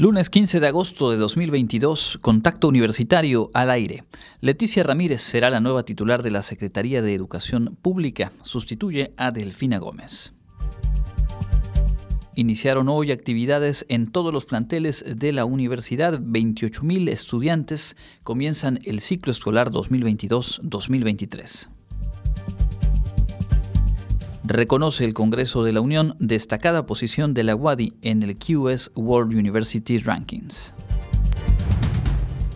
Lunes 15 de agosto de 2022, Contacto Universitario al aire. Leticia Ramírez será la nueva titular de la Secretaría de Educación Pública. Sustituye a Delfina Gómez. Iniciaron hoy actividades en todos los planteles de la universidad. 28.000 estudiantes comienzan el ciclo escolar 2022-2023 reconoce el Congreso de la Unión destacada posición de la UADI en el QS World University Rankings.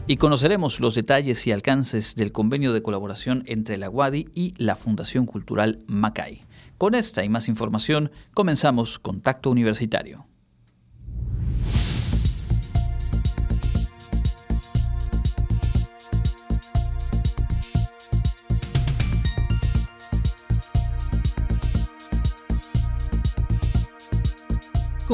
Y conoceremos los detalles y alcances del convenio de colaboración entre la UADI y la Fundación Cultural Macay. Con esta y más información comenzamos Contacto Universitario.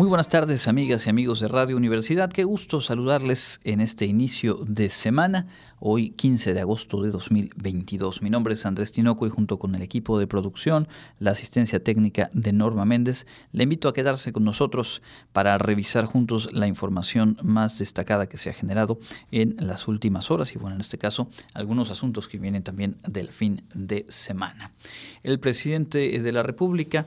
Muy buenas tardes amigas y amigos de Radio Universidad. Qué gusto saludarles en este inicio de semana, hoy 15 de agosto de 2022. Mi nombre es Andrés Tinoco y junto con el equipo de producción, la asistencia técnica de Norma Méndez, le invito a quedarse con nosotros para revisar juntos la información más destacada que se ha generado en las últimas horas y bueno, en este caso, algunos asuntos que vienen también del fin de semana. El presidente de la República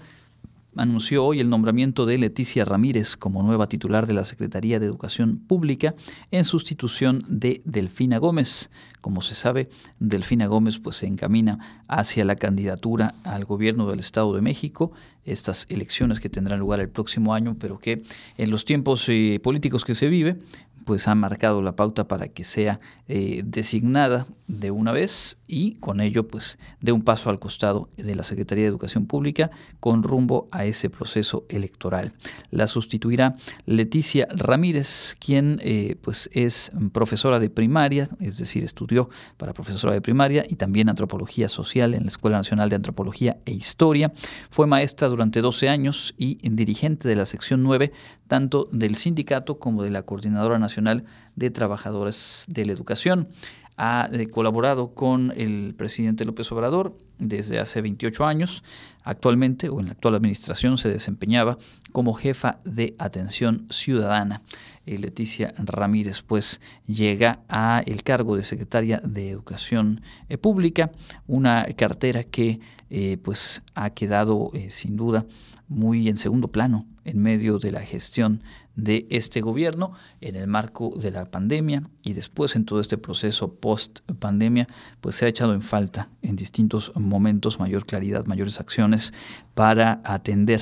anunció hoy el nombramiento de Leticia Ramírez como nueva titular de la Secretaría de Educación Pública en sustitución de Delfina Gómez. Como se sabe, Delfina Gómez pues, se encamina hacia la candidatura al gobierno del Estado de México, estas elecciones que tendrán lugar el próximo año, pero que en los tiempos eh, políticos que se vive, pues ha marcado la pauta para que sea eh, designada de una vez y con ello pues dé un paso al costado de la Secretaría de Educación Pública con rumbo a ese proceso electoral. La sustituirá Leticia Ramírez, quien eh, pues es profesora de primaria, es decir, estudió para profesora de primaria y también antropología social en la Escuela Nacional de Antropología e Historia. Fue maestra durante 12 años y dirigente de la sección 9 tanto del sindicato como de la Coordinadora Nacional de Trabajadores de la Educación. Ha eh, colaborado con el presidente López Obrador desde hace 28 años. Actualmente, o en la actual administración, se desempeñaba como jefa de atención ciudadana. Eh, Leticia Ramírez, pues, llega a el cargo de secretaria de Educación eh, Pública, una cartera que, pues, ha quedado sin duda muy en segundo plano en medio de la gestión de este gobierno en el marco de la pandemia y después en todo este proceso post pandemia pues se ha echado en falta en distintos momentos mayor claridad, mayores acciones para atender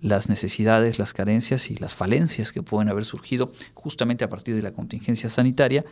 las necesidades, las carencias y las falencias que pueden haber surgido justamente a partir de la contingencia sanitaria,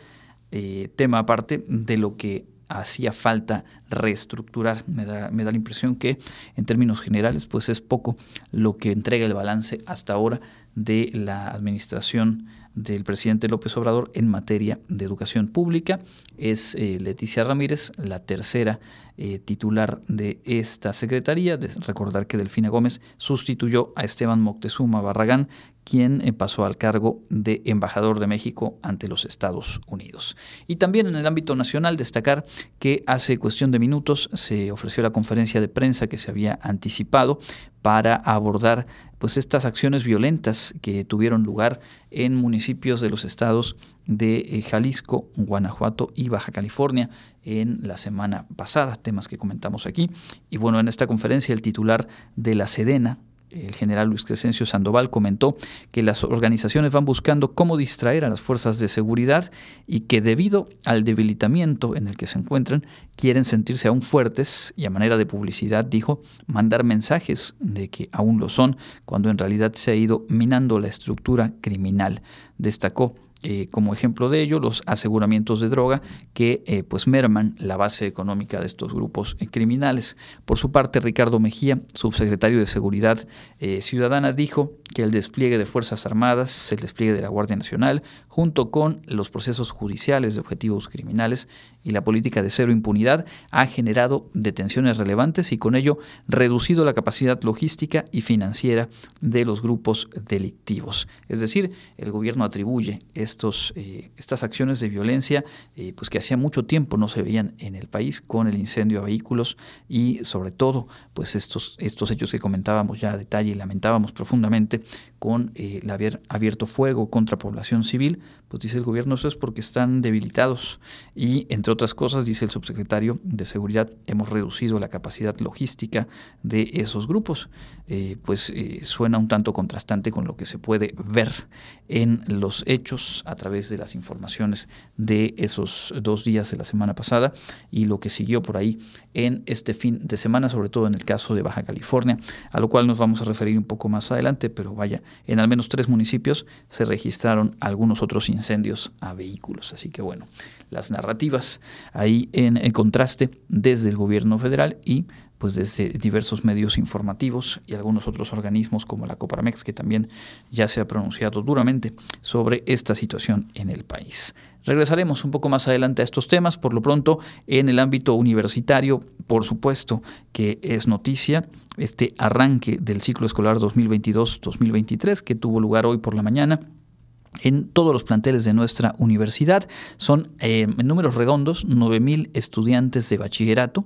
eh, tema aparte de lo que hacía falta reestructurar. Me da, me da la impresión que en términos generales pues es poco lo que entrega el balance hasta ahora de la administración del presidente López Obrador en materia de educación pública. Es eh, Leticia Ramírez, la tercera eh, titular de esta secretaría. Recordar que Delfina Gómez sustituyó a Esteban Moctezuma Barragán, quien eh, pasó al cargo de embajador de México ante los Estados Unidos. Y también en el ámbito nacional destacar que hace cuestión de minutos se ofreció la conferencia de prensa que se había anticipado para abordar pues estas acciones violentas que tuvieron lugar en municipios de los estados de eh, Jalisco, Guanajuato y Baja California en la semana pasada, temas que comentamos aquí. Y bueno, en esta conferencia el titular de la Sedena, el general Luis Crescencio Sandoval comentó que las organizaciones van buscando cómo distraer a las fuerzas de seguridad y que debido al debilitamiento en el que se encuentran, quieren sentirse aún fuertes y a manera de publicidad, dijo, mandar mensajes de que aún lo son, cuando en realidad se ha ido minando la estructura criminal. Destacó eh, como ejemplo de ello los aseguramientos de droga que eh, pues merman la base económica de estos grupos eh, criminales. Por su parte, Ricardo Mejía, subsecretario de Seguridad Ciudadana, dijo que el despliegue de Fuerzas Armadas, el despliegue de la Guardia Nacional, junto con los procesos judiciales de objetivos criminales y la política de cero impunidad, ha generado detenciones relevantes y con ello reducido la capacidad logística y financiera de los grupos delictivos. Es decir, el gobierno atribuye estos, eh, estas acciones de violencia eh, pues que hacía mucho tiempo no se veían en el país con el incendio a vehículos y sobre todo pues estos, estos hechos que comentábamos ya a detalle y lamentábamos profundamente con eh, el haber abierto fuego contra población civil, pues dice el gobierno eso es porque están debilitados y entre otras cosas dice el subsecretario de Seguridad hemos reducido la capacidad logística de esos grupos. pues suena un tanto contrastante con lo que se puede ver en los hechos a través de las informaciones de esos dos días de la semana pasada y lo que siguió por ahí en este fin de semana, sobre todo en el caso de Baja California, a lo cual nos vamos a referir un poco más adelante, pero vaya, en al menos tres municipios se registraron algunos otros incendios a vehículos. Así que bueno, las narrativas ahí en, en contraste desde el gobierno federal y pues desde diversos medios informativos y algunos otros organismos como la Coparmex que también ya se ha pronunciado duramente sobre esta situación en el país. Regresaremos un poco más adelante a estos temas, por lo pronto en el ámbito universitario, por supuesto que es noticia este arranque del ciclo escolar 2022-2023 que tuvo lugar hoy por la mañana en todos los planteles de nuestra universidad. Son eh, en números redondos 9.000 estudiantes de bachillerato,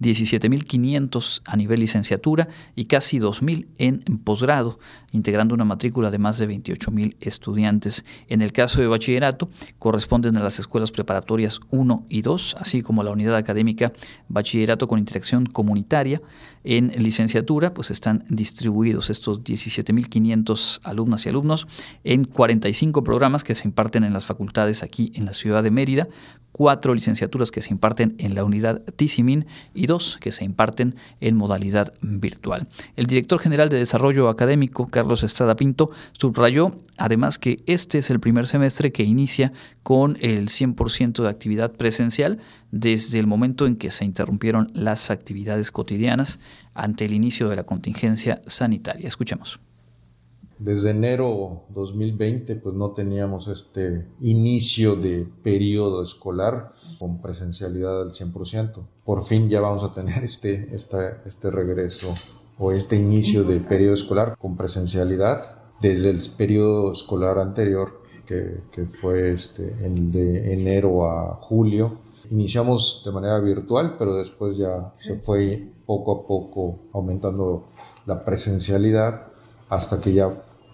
17.500 a nivel licenciatura y casi 2.000 en posgrado, integrando una matrícula de más de 28.000 estudiantes. En el caso de bachillerato, corresponden a las escuelas preparatorias 1 y 2, así como la unidad académica Bachillerato con Interacción Comunitaria. En licenciatura, pues están distribuidos estos 17.500 alumnas y alumnos en 45 programas que se imparten en las facultades aquí en la ciudad de Mérida, cuatro licenciaturas que se imparten en la unidad TICIMIN y dos que se imparten en modalidad virtual. El director general de Desarrollo Académico, Carlos Estrada Pinto, subrayó además que este es el primer semestre que inicia con el 100% de actividad presencial desde el momento en que se interrumpieron las actividades cotidianas ante el inicio de la contingencia sanitaria. Escuchemos desde enero 2020 pues no teníamos este inicio de periodo escolar con presencialidad al 100%. Por fin ya vamos a tener este, este regreso o este inicio de periodo escolar con presencialidad desde el periodo escolar anterior que, que fue este, el de enero a julio. Iniciamos de manera virtual, pero después ya se fue poco a poco aumentando la presencialidad hasta que ya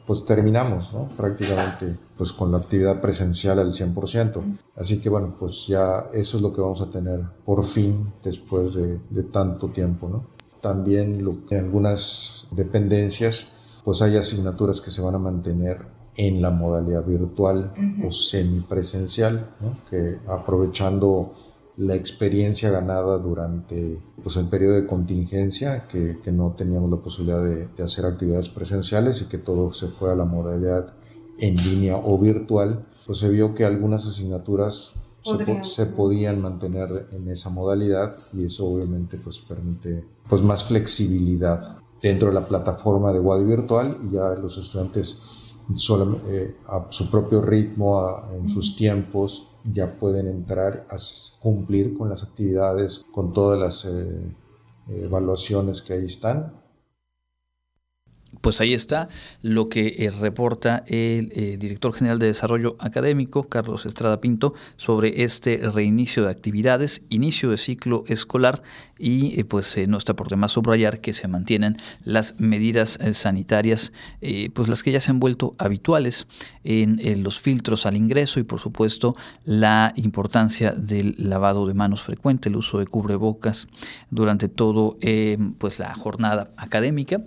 pues terminamos, ¿no? Prácticamente, pues con la actividad presencial al 100%. Así que bueno, pues ya eso es lo que vamos a tener por fin después de, tanto tiempo, ¿no? También lo, en algunas dependencias, pues hay asignaturas que se van a mantener en la modalidad virtual o semipresencial, ¿no? Que aprovechando la experiencia ganada durante pues, el periodo de contingencia, que, que no teníamos la posibilidad de, de, hacer actividades presenciales y que todo se fue a la modalidad en línea o virtual, pues se vio que algunas asignaturas se, se, podían mantener en esa modalidad y eso obviamente pues permite pues más flexibilidad dentro de la plataforma de Wadi virtual y ya los estudiantes eh, a su propio ritmo, en sus tiempos, ya pueden entrar a cumplir con las actividades, con todas las eh, evaluaciones que ahí están pues ahí está lo que eh, reporta el eh, director general de Desarrollo Académico, Carlos Estrada Pinto, sobre este reinicio de actividades, inicio de ciclo escolar y eh, pues no está por demás subrayar que se mantienen las medidas sanitarias, pues las que ya se han vuelto habituales en, los filtros al ingreso y por supuesto la importancia del lavado de manos frecuente, el uso de cubrebocas durante todo pues la jornada académica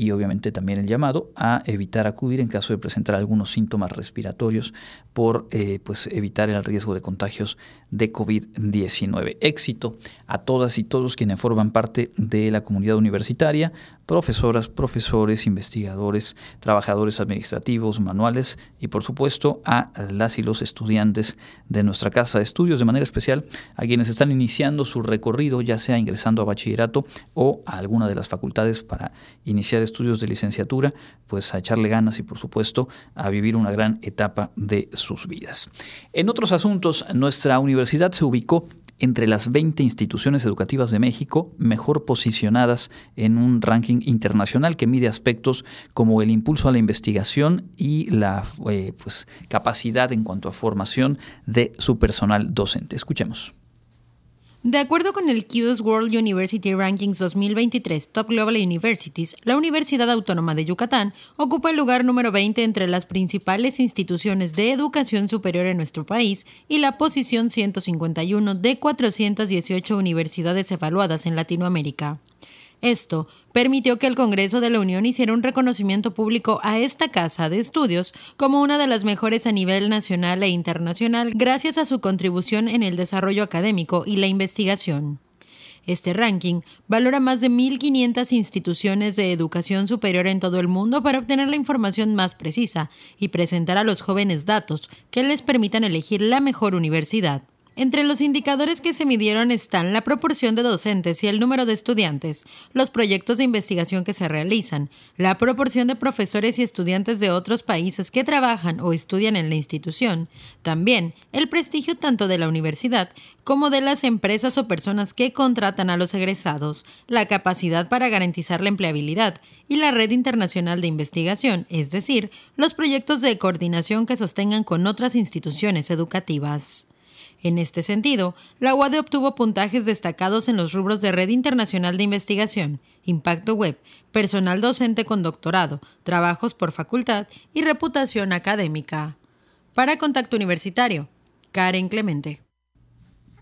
y obviamente también el llamado a evitar acudir en caso de presentar algunos síntomas respiratorios por eh, pues evitar el riesgo de contagios de COVID-19. Éxito a todas y todos quienes forman parte de la comunidad universitaria, profesoras, profesores, investigadores, trabajadores administrativos, manuales y por supuesto a las y los estudiantes de nuestra casa de estudios, de manera especial a quienes están iniciando su recorrido, ya sea ingresando a bachillerato o a alguna de las facultades para iniciar estudios de licenciatura, pues a echarle ganas y por supuesto a vivir una gran etapa de sus vidas. En otros asuntos, nuestra universidad se ubicó entre las 20 instituciones educativas de México mejor posicionadas en un ranking internacional que mide aspectos como el impulso a la investigación y la eh, pues, capacidad en cuanto a formación de su personal docente. Escuchemos. De acuerdo con el QS World University Rankings 2023 Top Global Universities, la Universidad Autónoma de Yucatán ocupa el lugar número 20 entre las principales instituciones de educación superior en nuestro país y la posición 151 de 418 universidades evaluadas en Latinoamérica. Esto permitió que el Congreso de la Unión hiciera un reconocimiento público a esta casa de estudios como una de las mejores a nivel nacional e internacional gracias a su contribución en el desarrollo académico y la investigación. Este ranking valora más de 1.500 instituciones de educación superior en todo el mundo para obtener la información más precisa y presentar a los jóvenes datos que les permitan elegir la mejor universidad. Entre los indicadores que se midieron están la proporción de docentes y el número de estudiantes, los proyectos de investigación que se realizan, la proporción de profesores y estudiantes de otros países que trabajan o estudian en la institución, también el prestigio tanto de la universidad como de las empresas o personas que contratan a los egresados, la capacidad para garantizar la empleabilidad y la red internacional de investigación, es decir, los proyectos de coordinación que sostengan con otras instituciones educativas. En este sentido, la UAD obtuvo puntajes destacados en los rubros de Red Internacional de Investigación, Impacto Web, Personal Docente con Doctorado, Trabajos por Facultad y Reputación Académica. Para Contacto Universitario, Karen Clemente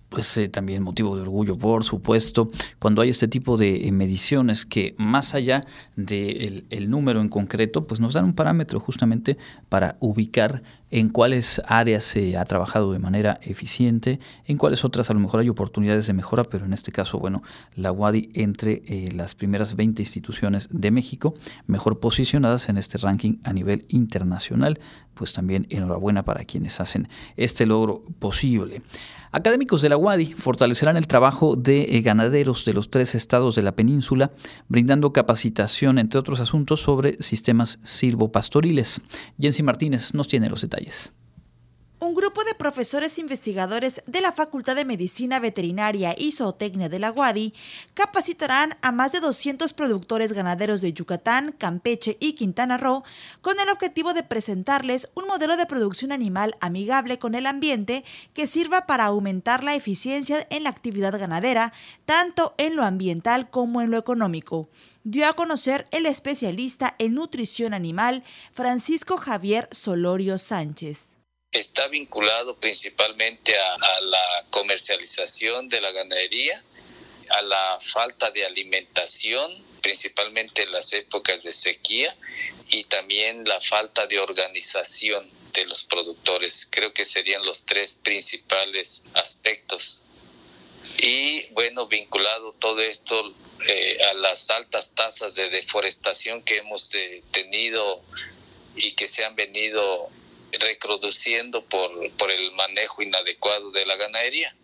pues eh, también motivo de orgullo, por supuesto, cuando hay este tipo de eh, mediciones que más allá del el número en concreto, pues nos dan un parámetro justamente para ubicar en cuáles áreas se ha trabajado de manera eficiente, en cuáles otras a lo mejor hay oportunidades de mejora, pero en este caso, bueno, la UADI entre eh, las primeras 20 instituciones de México mejor posicionadas en este ranking a nivel internacional, pues también enhorabuena para quienes hacen este logro posible. Académicos de la UADI fortalecerán el trabajo de eh, ganaderos de los tres estados de la península, brindando capacitación, entre otros asuntos, sobre sistemas silvopastoriles. Jensi Martínez nos tiene los detalles. Un grupo de profesores investigadores de la Facultad de Medicina Veterinaria y Zootecnia de la UADI capacitarán a más de 200 productores ganaderos de Yucatán, Campeche y Quintana Roo con el objetivo de presentarles un modelo de producción animal amigable con el ambiente que sirva para aumentar la eficiencia en la actividad ganadera, tanto en lo ambiental como en lo económico. Dio a conocer el especialista en nutrición animal Francisco Javier Solorio Sánchez está vinculado principalmente a, la comercialización de la ganadería, a la falta de alimentación, principalmente en las épocas de sequía, y también la falta de organización de los productores. Creo que serían los tres principales aspectos. Y bueno, vinculado todo esto eh, a las altas tasas de deforestación que hemos tenido y que se han venido reproduciendo por, por el manejo inadecuado de la ganadería.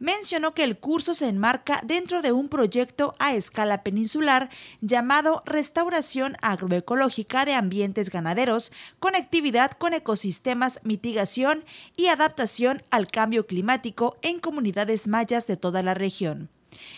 Mencionó que el curso se enmarca dentro de un proyecto a escala peninsular llamado Restauración Agroecológica de Ambientes Ganaderos, Conectividad con Ecosistemas, Mitigación y Adaptación al Cambio Climático en comunidades mayas de toda la región.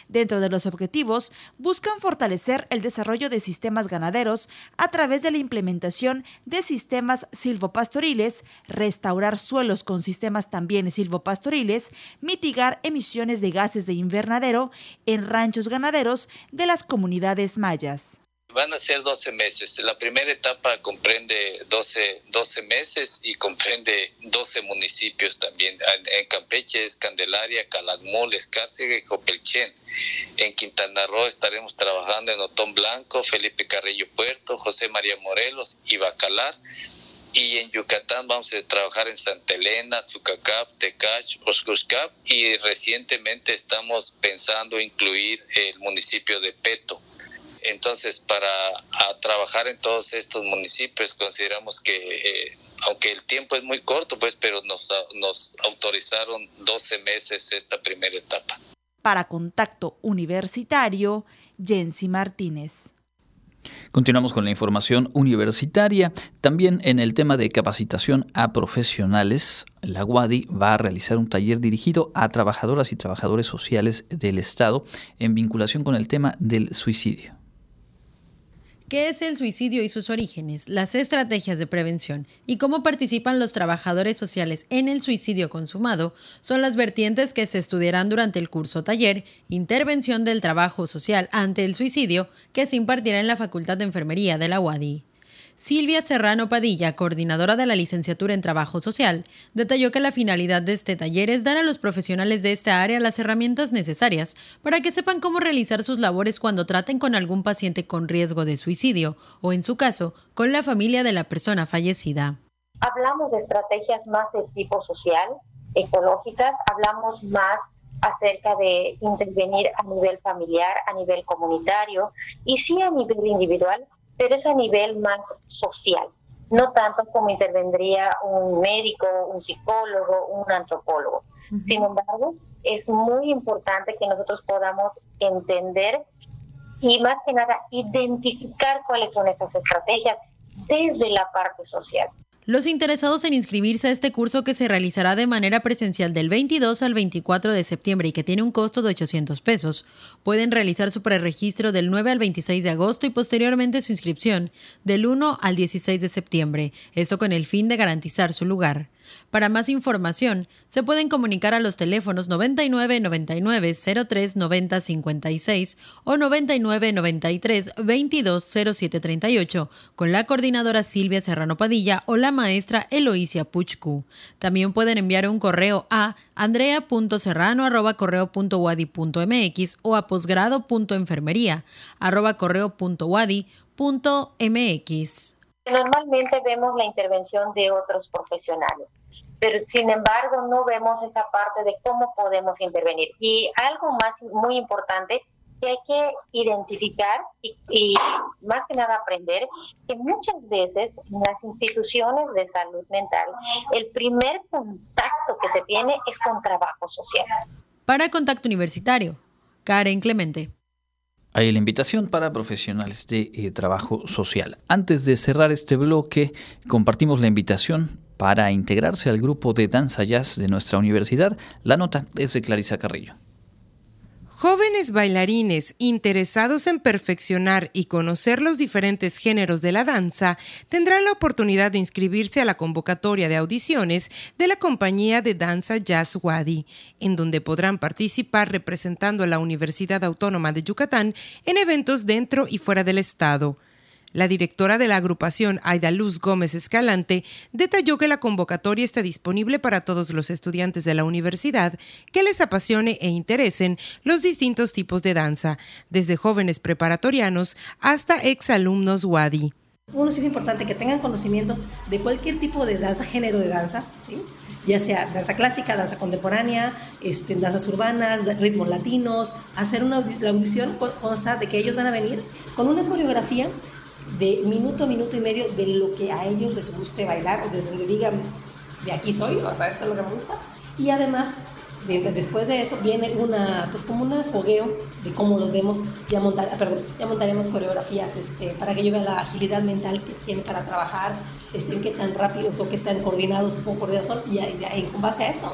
Dentro de los objetivos, buscan fortalecer el desarrollo de sistemas ganaderos a través de la implementación de sistemas silvopastoriles, restaurar suelos con sistemas también silvopastoriles, mitigar emisiones de gases de invernadero en ranchos ganaderos de las comunidades mayas. Van a ser 12 meses. La primera etapa comprende 12, 12 meses y comprende 12 municipios también. En Campeche es Candelaria, Calakmul, Escárcega y Jopelchen. En Quintana Roo estaremos trabajando en Otón Blanco, Felipe Carrillo Puerto, José María Morelos y Bacalar. y en Yucatán vamos a trabajar en Santa Elena, Zucacap, Tecach, Oshkoshkap y recientemente estamos pensando incluir el municipio de Peto. Entonces, para trabajar en todos estos municipios consideramos que, eh, aunque el tiempo es muy corto, pues, pero nos, nos autorizaron 12 meses esta primera etapa. Para Contacto Universitario, Jensi Martínez. Continuamos con la información universitaria. También en el tema de capacitación a profesionales, la UADI va a realizar un taller dirigido a trabajadoras y trabajadores sociales del Estado en vinculación con el tema del suicidio. ¿Qué es el suicidio y sus orígenes, las estrategias de prevención y cómo participan los trabajadores sociales en el suicidio consumado? Son las vertientes que se estudiarán durante el curso taller Intervención del Trabajo Social ante el Suicidio que se impartirá en la Facultad de Enfermería de la UADI. Silvia Serrano Padilla, coordinadora de la licenciatura en Trabajo Social, detalló que la finalidad de este taller es dar a los profesionales de esta área las herramientas necesarias para que sepan cómo realizar sus labores cuando traten con algún paciente con riesgo de suicidio o, en su caso, con la familia de la persona fallecida. Hablamos de estrategias más de tipo social, ecológicas, hablamos más acerca de intervenir a nivel familiar, a nivel comunitario y sí a nivel individual, pero es a nivel más social, no tanto como intervendría un médico, un psicólogo, un antropólogo. Sin embargo, es muy importante que nosotros podamos entender y más que nada identificar cuáles son esas estrategias desde la parte social. Los interesados en inscribirse a este curso que se realizará de manera presencial del 22 al 24 de septiembre y que tiene un costo de 800 pesos, pueden realizar su preregistro del 9 al 26 de agosto y posteriormente su inscripción del 1 al 16 de septiembre, eso con el fin de garantizar su lugar. Para más información, se pueden comunicar a los teléfonos 99 99 03 90 56 o 99 93 22 07 38 con la coordinadora Silvia Serrano Padilla o la maestra Eloísia Puchcu. También pueden enviar un correo a andrea.serrano.correo.wadi.mx o a posgrado.enfermería.correo.wadi.mx. Normalmente vemos la intervención de otros profesionales pero sin embargo no vemos esa parte de cómo podemos intervenir. Y algo más muy importante que hay que identificar y, más que nada aprender que muchas veces en las instituciones de salud mental el primer contacto que se tiene es con trabajo social. Para Contacto Universitario, Karen Clemente. Hay la invitación para profesionales de eh, trabajo social. Antes de cerrar este bloque, compartimos la invitación para integrarse al grupo de danza jazz de nuestra universidad. La nota es de Clarisa Carrillo. Jóvenes bailarines interesados en perfeccionar y conocer los diferentes géneros de la danza tendrán la oportunidad de inscribirse a la convocatoria de audiciones de la compañía de danza Jazz Wadi, en donde podrán participar representando a la Universidad Autónoma de Yucatán en eventos dentro y fuera del estado. La directora de la agrupación, Aida Luz Gómez Escalante, detalló que la convocatoria está disponible para todos los estudiantes de la universidad que les apasione e interesen los distintos tipos de danza, desde jóvenes preparatorianos hasta exalumnos WADI. Uno sí es importante que tengan conocimientos de cualquier tipo de danza, género de danza, ya sea danza clásica, danza contemporánea, este, danzas urbanas, ritmos latinos, hacer una la audición consta de que ellos van a venir con una coreografía de minuto a minuto y medio de lo que a ellos les guste bailar o de donde digan, de aquí soy, o sea, esto es lo que me gusta. Y además, después de eso viene una, pues como un fogueo de cómo lo vemos, ya, montar, perdón, ya montaremos coreografías este, para que ellos vean la agilidad mental que tiene para trabajar, este, qué tan rápidos o qué tan coordinados o coordinados son, y, y con base a eso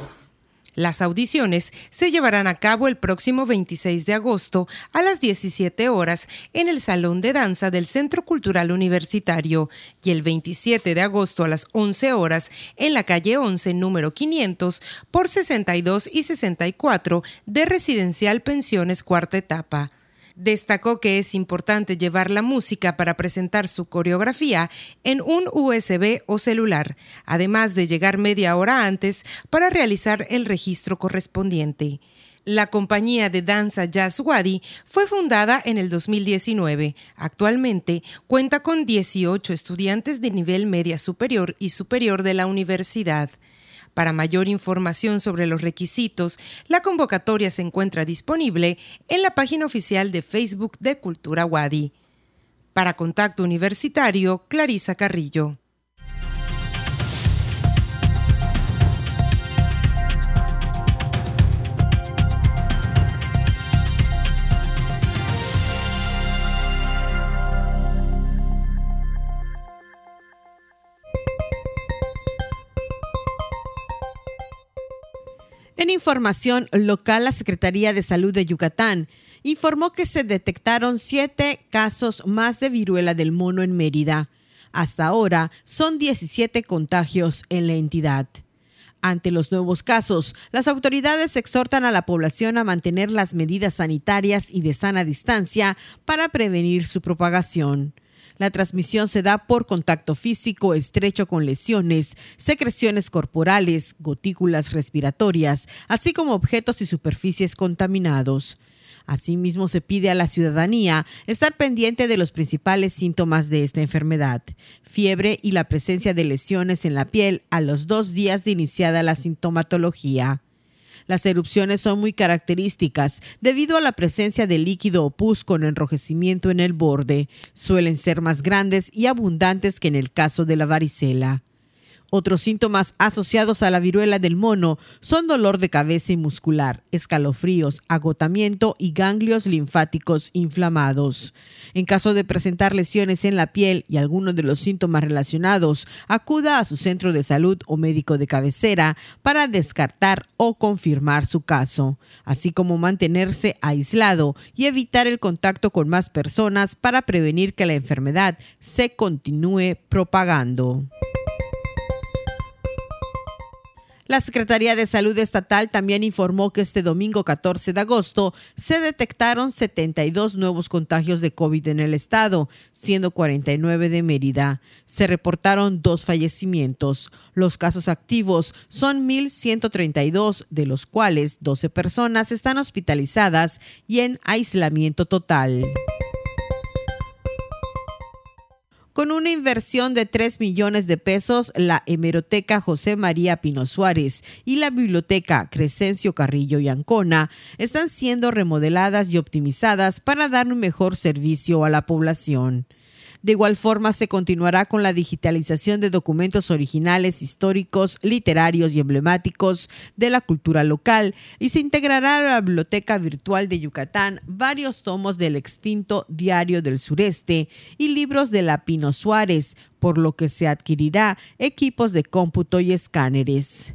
las audiciones se llevarán a cabo el próximo 26 de agosto a las 17 horas en el Salón de Danza del Centro Cultural Universitario y el 27 de agosto a las 11 horas en la calle 11 número 500 por 62 y 64 de Residencial Pensiones Cuarta Etapa. Destacó que es importante llevar la música para presentar su coreografía en un USB o celular, además de llegar media hora antes para realizar el registro correspondiente. La compañía de danza Jazz Wadi fue fundada en el 2019. Actualmente cuenta con 18 estudiantes de nivel media superior y superior de la universidad. Para mayor información sobre los requisitos, la convocatoria se encuentra disponible en la página oficial de Facebook de Cultura Wadi. Para Contacto Universitario, Clarisa Carrillo. En información local, la Secretaría de Salud de Yucatán informó que se detectaron siete casos más de viruela del mono en Mérida. Hasta ahora son 17 contagios en la entidad. Ante los nuevos casos, las autoridades exhortan a la población a mantener las medidas sanitarias y de sana distancia para prevenir su propagación. La transmisión se da por contacto físico estrecho con lesiones, secreciones corporales, gotículas respiratorias, así como objetos y superficies contaminados. Asimismo, se pide a la ciudadanía estar pendiente de los principales síntomas de esta enfermedad, fiebre y la presencia de lesiones en la piel a los dos días de iniciada la sintomatología. Las erupciones son muy características debido a la presencia de líquido o pus con enrojecimiento en el borde. Suelen ser más grandes y abundantes que en el caso de la varicela. Otros síntomas asociados a la viruela del mono son dolor de cabeza y muscular, escalofríos, agotamiento y ganglios linfáticos inflamados. En caso de presentar lesiones en la piel y algunos de los síntomas relacionados, acuda a su centro de salud o médico de cabecera para descartar o confirmar su caso, así como mantenerse aislado y evitar el contacto con más personas para prevenir que la enfermedad se continúe propagando. La Secretaría de Salud Estatal también informó que este domingo 14 de agosto se detectaron 72 nuevos contagios de COVID en el estado, siendo 49 de Mérida. Se reportaron dos fallecimientos. Los casos activos son 1.132, de los cuales 12 personas están hospitalizadas y en aislamiento total. Con una inversión de 3 millones de pesos, la hemeroteca José María Pino Suárez y la biblioteca Crescencio Carrillo y Ancona están siendo remodeladas y optimizadas para dar un mejor servicio a la población. De igual forma, se continuará con la digitalización de documentos originales, históricos, literarios y emblemáticos de la cultura local y se integrará a la Biblioteca Virtual de Yucatán varios tomos del extinto Diario del Sureste y libros de la Pino Suárez, por lo que se adquirirá equipos de cómputo y escáneres.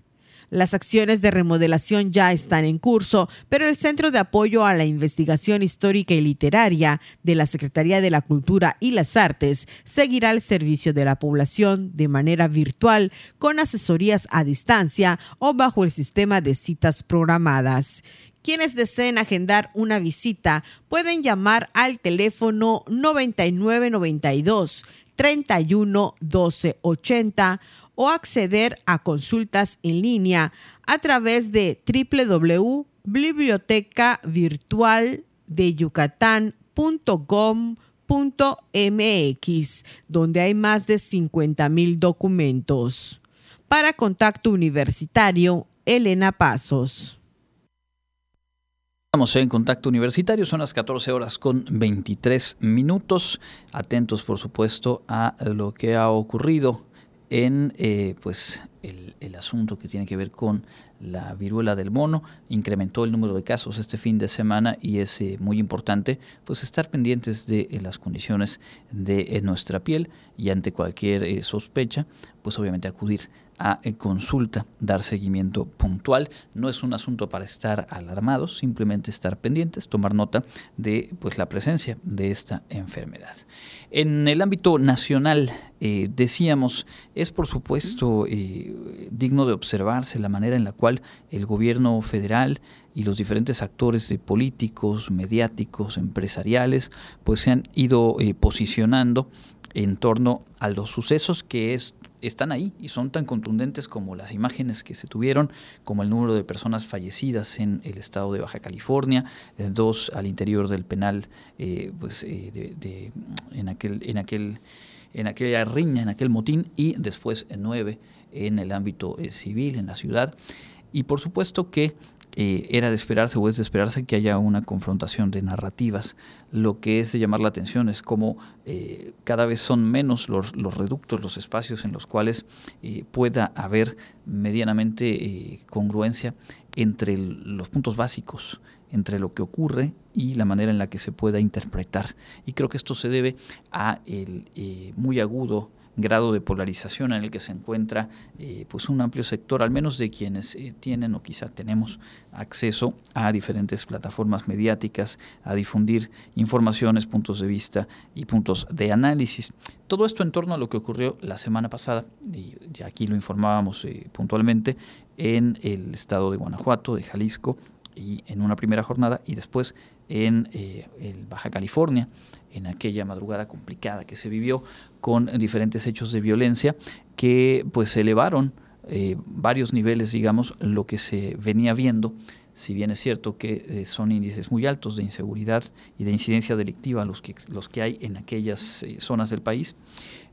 Las acciones de remodelación ya están en curso, pero el Centro de Apoyo a la Investigación Histórica y Literaria de la Secretaría de la Cultura y las Artes seguirá el servicio de la población de manera virtual con asesorías a distancia o bajo el sistema de citas programadas. Quienes deseen agendar una visita pueden llamar al teléfono 9992 31 12 80 o acceder a consultas en línea a través de www.bibliotecavirtualdeyucatán.com.mx, donde hay más de 50 mil documentos. Para Contacto Universitario, Elena Pasos. Estamos en contacto universitario, son las 14 horas con 23 minutos. Atentos, por supuesto, a lo que ha ocurrido en eh, pues el, el, asunto que tiene que ver con la viruela del mono. Incrementó el número de casos este fin de semana y es eh, muy importante pues estar pendientes de eh, las condiciones de nuestra piel y ante cualquier sospecha pues obviamente acudir a consulta, dar seguimiento puntual. No es un asunto para estar alarmados, simplemente estar pendientes, tomar nota de pues, la presencia de esta enfermedad. En el ámbito nacional, eh, decíamos, es por supuesto eh, digno de observarse la manera en la cual el gobierno federal y los diferentes actores políticos, mediáticos, empresariales, pues se han ido eh, posicionando en torno a los sucesos que es están ahí y son tan contundentes como las imágenes que se tuvieron, como el número de personas fallecidas en el estado de Baja California, eh, dos al interior del penal, eh, pues de, en aquel, en aquel, en aquella riña, en aquel motín, y después nueve en el ámbito civil, en la ciudad. Y por supuesto que eh, era de esperarse o es de esperarse que haya una confrontación de narrativas. Lo que es de llamar la atención es cómo eh, cada vez son menos los, reductos, los espacios en los cuales eh, pueda haber medianamente congruencia entre los puntos básicos, entre lo que ocurre y la manera en la que se pueda interpretar. Y creo que esto se debe a el muy agudo grado de polarización en el que se encuentra eh, pues un amplio sector, al menos de quienes eh, tienen o quizá tenemos acceso a diferentes plataformas mediáticas, a difundir informaciones, puntos de vista y puntos de análisis. Todo esto en torno a lo que ocurrió la semana pasada, y ya aquí lo informábamos eh, puntualmente, en el estado de Guanajuato, de Jalisco, y en una primera jornada, y después en el Baja California, en aquella madrugada complicada que se vivió con diferentes hechos de violencia que pues elevaron eh, varios niveles, digamos, lo que se venía viendo. Si bien es cierto que eh, son índices muy altos de inseguridad y de incidencia delictiva los que, los que hay en aquellas eh, zonas del país,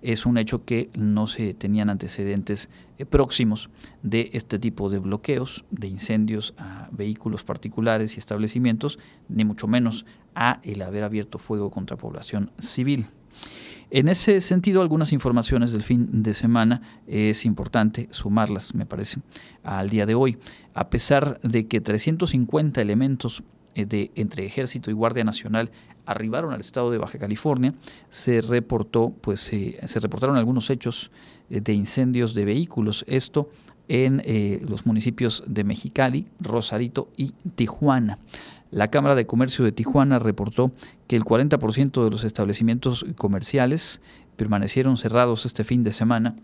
es un hecho que no se tenían antecedentes próximos de este tipo de bloqueos, de incendios a vehículos particulares y establecimientos, ni mucho menos a el haber abierto fuego contra población civil. En ese sentido, algunas informaciones del fin de semana es importante sumarlas, me parece, al día de hoy. A pesar de que 350 elementos eh, de, entre Ejército y Guardia Nacional arribaron al estado de Baja California, se reportó, pues se reportaron algunos hechos eh, de incendios de vehículos. Esto en eh, los municipios de Mexicali, Rosarito y Tijuana. La Cámara de Comercio de Tijuana reportó que el 40% de los establecimientos comerciales permanecieron cerrados este fin de semana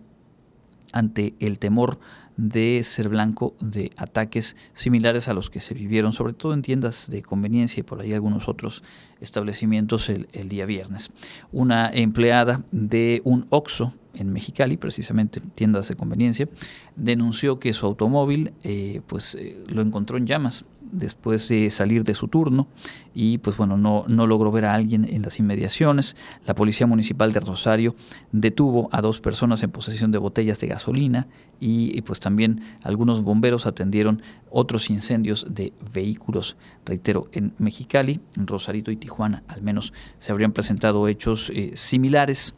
ante el temor de ser blanco de ataques similares a los que se vivieron, sobre todo en tiendas de conveniencia y por ahí algunos otros establecimientos el, día viernes. Una empleada de un OXO en Mexicali, precisamente tiendas de conveniencia, denunció que su automóvil eh, pues, eh, lo encontró en llamas después de salir de su turno y pues bueno, no, no logró ver a alguien en las inmediaciones. La Policía Municipal de Rosario detuvo a dos personas en posesión de botellas de gasolina y, pues también algunos bomberos atendieron otros incendios de vehículos. Reitero, en Mexicali, en Rosarito y Tijuana al menos se habrían presentado hechos eh, similares.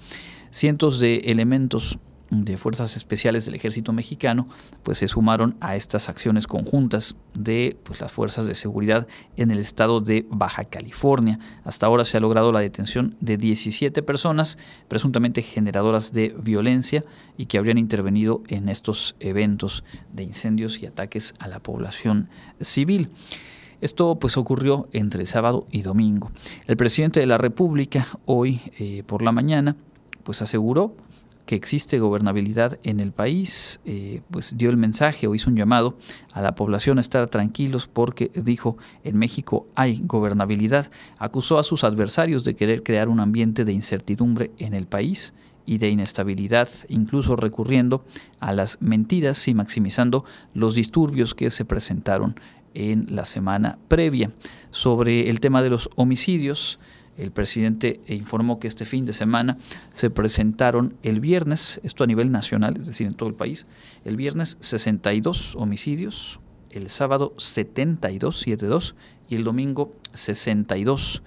Cientos de elementos de fuerzas especiales del ejército mexicano pues se sumaron a estas acciones conjuntas de pues, las fuerzas de seguridad en el estado de Baja California. Hasta ahora se ha logrado la detención de 17 personas presuntamente generadoras de violencia y que habrían intervenido en estos eventos de incendios y ataques a la población civil. Esto pues ocurrió entre sábado y domingo. El presidente de la República hoy eh, por la mañana pues aseguró que existe gobernabilidad en el país, eh, pues dio el mensaje o hizo un llamado a la población a estar tranquilos porque dijo en México hay gobernabilidad, acusó a sus adversarios de querer crear un ambiente de incertidumbre en el país y de inestabilidad, incluso recurriendo a las mentiras y maximizando los disturbios que se presentaron en la semana previa. Sobre el tema de los homicidios, el presidente informó que este fin de semana se presentaron el viernes, esto a nivel nacional, es decir, en todo el país, el viernes 62 homicidios, el sábado 72, 72 y el domingo 62.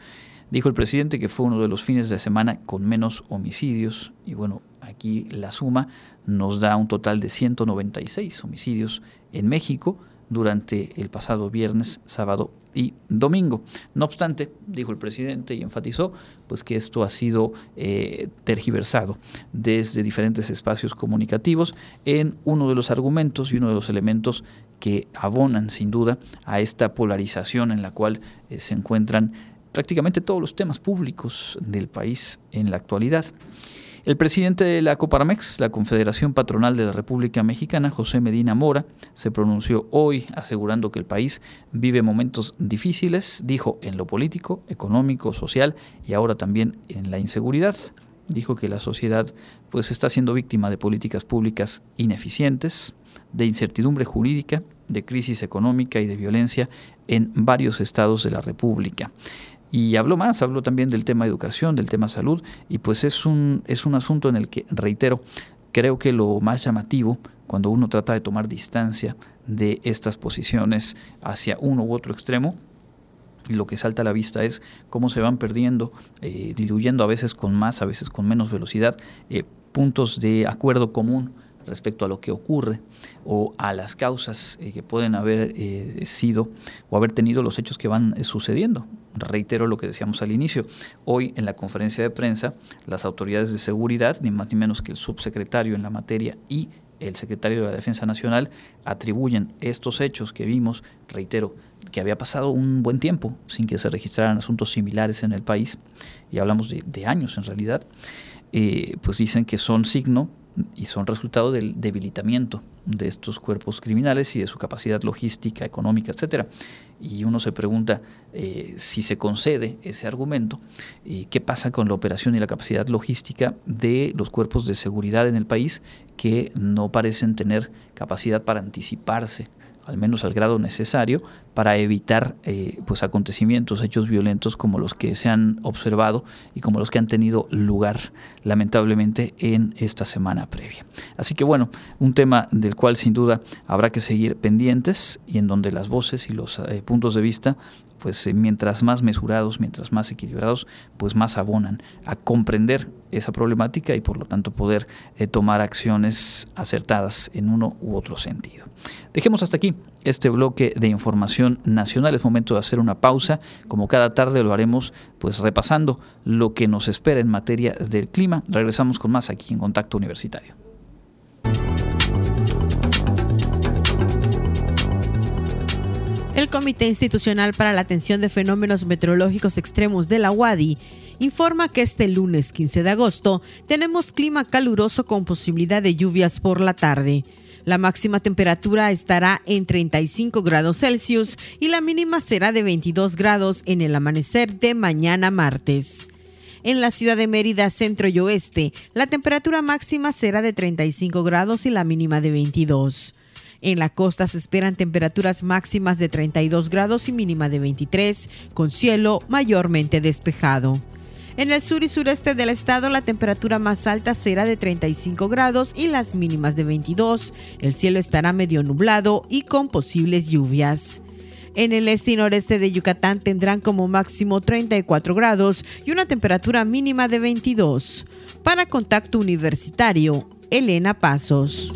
Dijo el presidente que fue uno de los fines de semana con menos homicidios y bueno, aquí la suma nos da un total de 196 homicidios en México durante el pasado viernes, sábado y domingo. No obstante, dijo el presidente y enfatizó pues que esto ha sido eh, tergiversado desde diferentes espacios comunicativos en uno de los argumentos y uno de los elementos que abonan sin duda a esta polarización en la cual eh, se encuentran prácticamente todos los temas públicos del país en la actualidad. El presidente de la Coparmex, la Confederación Patronal de la República Mexicana, José Medina Mora, se pronunció hoy asegurando que el país vive momentos difíciles, dijo, en lo político, económico, social y ahora también en la inseguridad. dijo que la sociedad pues está siendo víctima de políticas públicas ineficientes, de incertidumbre jurídica, de crisis económica y de violencia en varios estados de la República. Y habló más, habló también del tema educación, del tema salud, y pues es un, es un asunto en el que, reitero, creo que lo más llamativo cuando uno trata de tomar distancia de estas posiciones hacia uno u otro extremo, lo que salta a la vista es cómo se van perdiendo, eh, diluyendo a veces con más, a veces con menos velocidad, eh, puntos de acuerdo común respecto a lo que ocurre o a las causas eh, que pueden haber sido o haber tenido los hechos que van sucediendo. Reitero lo que decíamos al inicio. Hoy en la conferencia de prensa, las autoridades de seguridad, ni más ni menos que el subsecretario en la materia y el secretario de la Defensa Nacional atribuyen estos hechos que vimos, reitero, que había pasado un buen tiempo sin que se registraran asuntos similares en el país, y hablamos de, años en realidad, eh, pues dicen que son signo y son resultado del debilitamiento de estos cuerpos criminales y de su capacidad logística, económica, etcétera. Y uno se pregunta eh, si se concede ese argumento, eh, qué pasa con la operación y la capacidad logística de los cuerpos de seguridad en el país que no parecen tener capacidad para anticiparse al menos al grado necesario, para evitar eh, pues acontecimientos, hechos violentos como los que se han observado y como los que han tenido lugar lamentablemente en esta semana previa. Así que bueno, un tema del cual sin duda habrá que seguir pendientes y en donde las voces y los eh, puntos de vista pues eh, mientras más mesurados, mientras más equilibrados, pues más abonan a comprender esa problemática y por lo tanto poder eh, tomar acciones acertadas en uno u otro sentido. Dejemos hasta aquí este bloque de información nacional. Es momento de hacer una pausa. Como cada tarde lo haremos pues repasando lo que nos espera en materia del clima. Regresamos con más aquí en Contacto Universitario. El Comité Institucional para la Atención de Fenómenos Meteorológicos Extremos de la UADI informa que este lunes 15 de agosto tenemos clima caluroso con posibilidad de lluvias por la tarde. La máxima temperatura estará en 35 grados Celsius y la mínima será de 22 grados en el amanecer de mañana martes. En la ciudad de Mérida, centro y oeste, la temperatura máxima será de 35 grados y la mínima de 22. En la costa se esperan temperaturas máximas de 32 grados y mínima de 23, con cielo mayormente despejado. En el sur y sureste del estado la temperatura más alta será de 35 grados y las mínimas de 22. El cielo estará medio nublado y con posibles lluvias. En el este y noreste de Yucatán tendrán como máximo 34 grados y una temperatura mínima de 22. Para Contacto Universitario, Elena Pasos.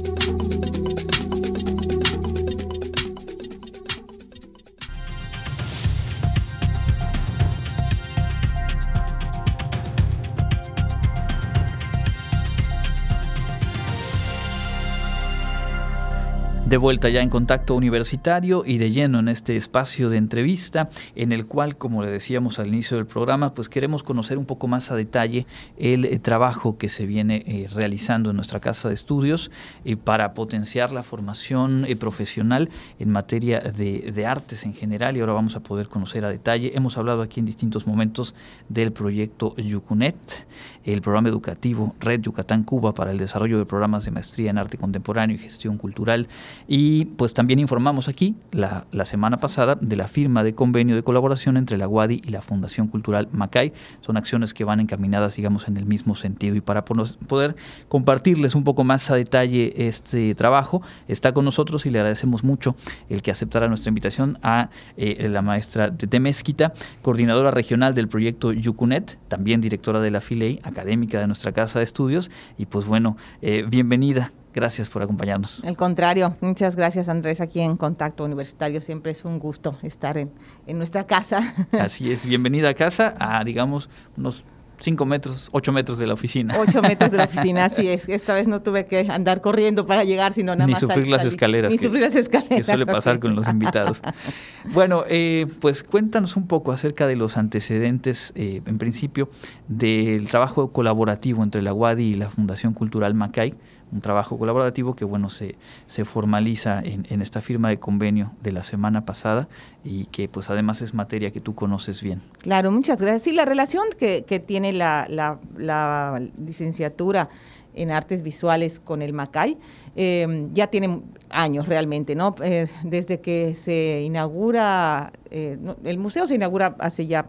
De vuelta ya en contacto universitario y de lleno en este espacio de entrevista en el cual, como le decíamos al inicio del programa, pues queremos conocer un poco más a detalle el eh, trabajo que se viene eh, realizando en nuestra casa de estudios eh, para potenciar la formación profesional en materia de, de, artes en general y ahora vamos a poder conocer a detalle. Hemos hablado aquí en distintos momentos del proyecto Yucunet, el programa educativo Red Yucatán Cuba para el desarrollo de programas de maestría en arte contemporáneo y gestión cultural y pues también informamos aquí la, semana pasada de la firma de convenio de colaboración entre la UADI y la Fundación Cultural Macay. Son acciones que van encaminadas, digamos, en el mismo sentido. Y para poder compartirles un poco más a detalle este trabajo, está con nosotros y le agradecemos mucho el que aceptara nuestra invitación a eh, la maestra de Mezquita, coordinadora regional del proyecto Yucunet, también directora de la FILEI, académica de nuestra casa de estudios. Y pues bueno, eh, bienvenida. Gracias por acompañarnos. Al contrario, muchas gracias Andrés aquí en Contacto Universitario. Siempre es un gusto estar en, en nuestra casa. Así es, bienvenida a casa, a digamos unos 5 metros, 8 metros de la oficina. 8 metros de la oficina, así es. Esta vez no tuve que andar corriendo para llegar, sino nada Ni más. Sufrir las escaleras. Ni sufrir las escaleras. Que suele pasar con los invitados. bueno, eh, pues cuéntanos un poco acerca de los antecedentes, eh, en principio, del trabajo colaborativo entre la UADI y la Fundación Cultural Macay un trabajo colaborativo que bueno se, se formaliza en, en, esta firma de convenio de la semana pasada y que pues además es materia que tú conoces bien. Claro, muchas gracias. Sí, la relación que, que tiene la, la, la licenciatura en artes visuales con el Macay, eh, ya tiene años realmente, ¿no? Eh, desde que se inaugura, eh, el museo se inaugura hace ya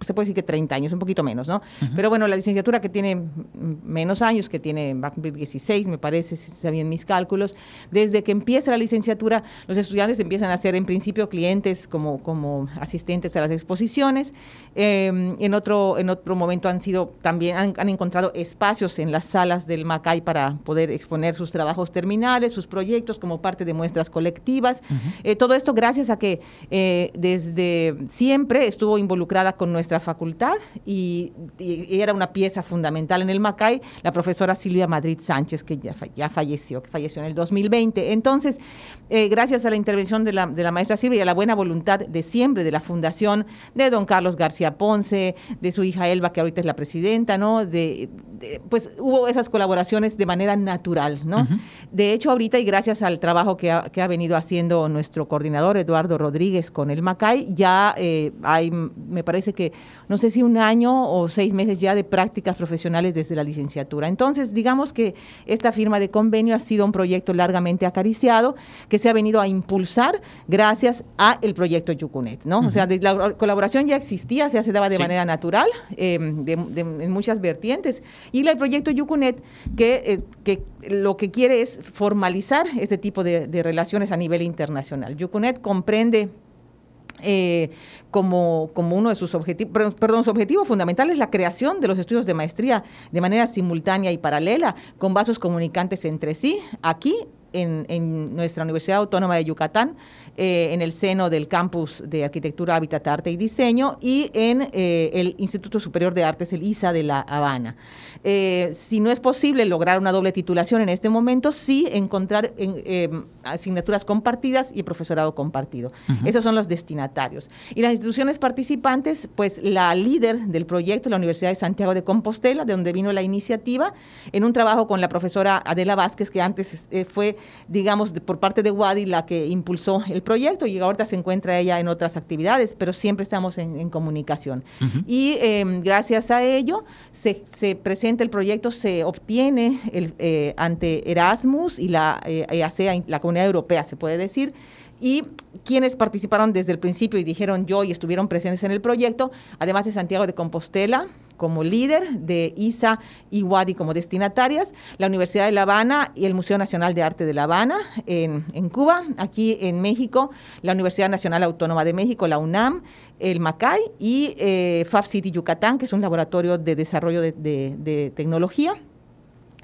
se puede decir que 30 años, un poquito menos, ¿no? Pero bueno, la licenciatura que tiene menos años, que tiene, va a cumplir 16, me parece, si sabían mis cálculos, desde que empieza la licenciatura, los estudiantes empiezan a ser en principio clientes como, como asistentes a las exposiciones. Eh, en, otro, en otro momento han sido también, han, encontrado espacios en las salas del Macay para poder exponer sus trabajos terminales, sus proyectos como parte de muestras colectivas. Eh, todo esto gracias a que eh, desde siempre estuvo involucrada con nuestra facultad y, era una pieza fundamental en el Macay, la profesora Silvia Madrid Sánchez, que ya, ya falleció, que falleció en el 2020. Entonces, eh, gracias a la intervención de la, de la, maestra Silvia y a la buena voluntad de siempre de la fundación, de don Carlos García Ponce, de su hija Elba, que ahorita es la presidenta, ¿no? De, pues hubo esas colaboraciones de manera natural, ¿no? De hecho, ahorita y gracias al trabajo que ha, que ha, venido haciendo nuestro coordinador Eduardo Rodríguez con el Macay, ya eh, hay, me parece que no sé si un año o seis meses ya de prácticas profesionales desde la licenciatura. Entonces, digamos que esta firma de convenio ha sido un proyecto largamente acariciado que se ha venido a impulsar gracias a el proyecto Yucunet, ¿no? O sea, la colaboración ya existía, se daba de manera natural, em, en muchas vertientes. Y el proyecto Yucunet, que, eh, que lo que quiere es formalizar este tipo de, de relaciones a nivel internacional. Yucunet comprende eh, como, como, uno de sus objetivos, perdón, su objetivo fundamental es la creación de los estudios de maestría de manera simultánea y paralela, con vasos comunicantes entre sí, aquí en, en, nuestra Universidad Autónoma de Yucatán, eh, en el seno del campus de Arquitectura, Hábitat, Arte y Diseño y en eh, el Instituto Superior de Artes, el ISA de La Habana. Eh, si no es posible lograr una doble titulación en este momento, sí encontrar en, asignaturas compartidas y profesorado compartido. Esos son los destinatarios. Y las instituciones participantes, pues la líder del proyecto, la Universidad de Santiago de Compostela, de donde vino la iniciativa, en un trabajo con la profesora Adela Vázquez, que antes fue, digamos, por parte de Wadi la que impulsó el proyecto y ahorita se encuentra ella en otras actividades, pero siempre estamos en, comunicación. Y em, gracias a ello se, presenta el proyecto, se obtiene el, eh, ante Erasmus y la eh, la Comunidad Europea, se puede decir, y quienes participaron desde el principio y dijeron yo y estuvieron presentes en el proyecto, además de Santiago de Compostela como líder, de ISA y WADI como destinatarias, la Universidad de La Habana y el Museo Nacional de Arte de La Habana en, Cuba, aquí en México, la Universidad Nacional Autónoma de México, la UNAM, el MACAI y eh, Fab City Yucatán, que es un laboratorio de desarrollo de tecnología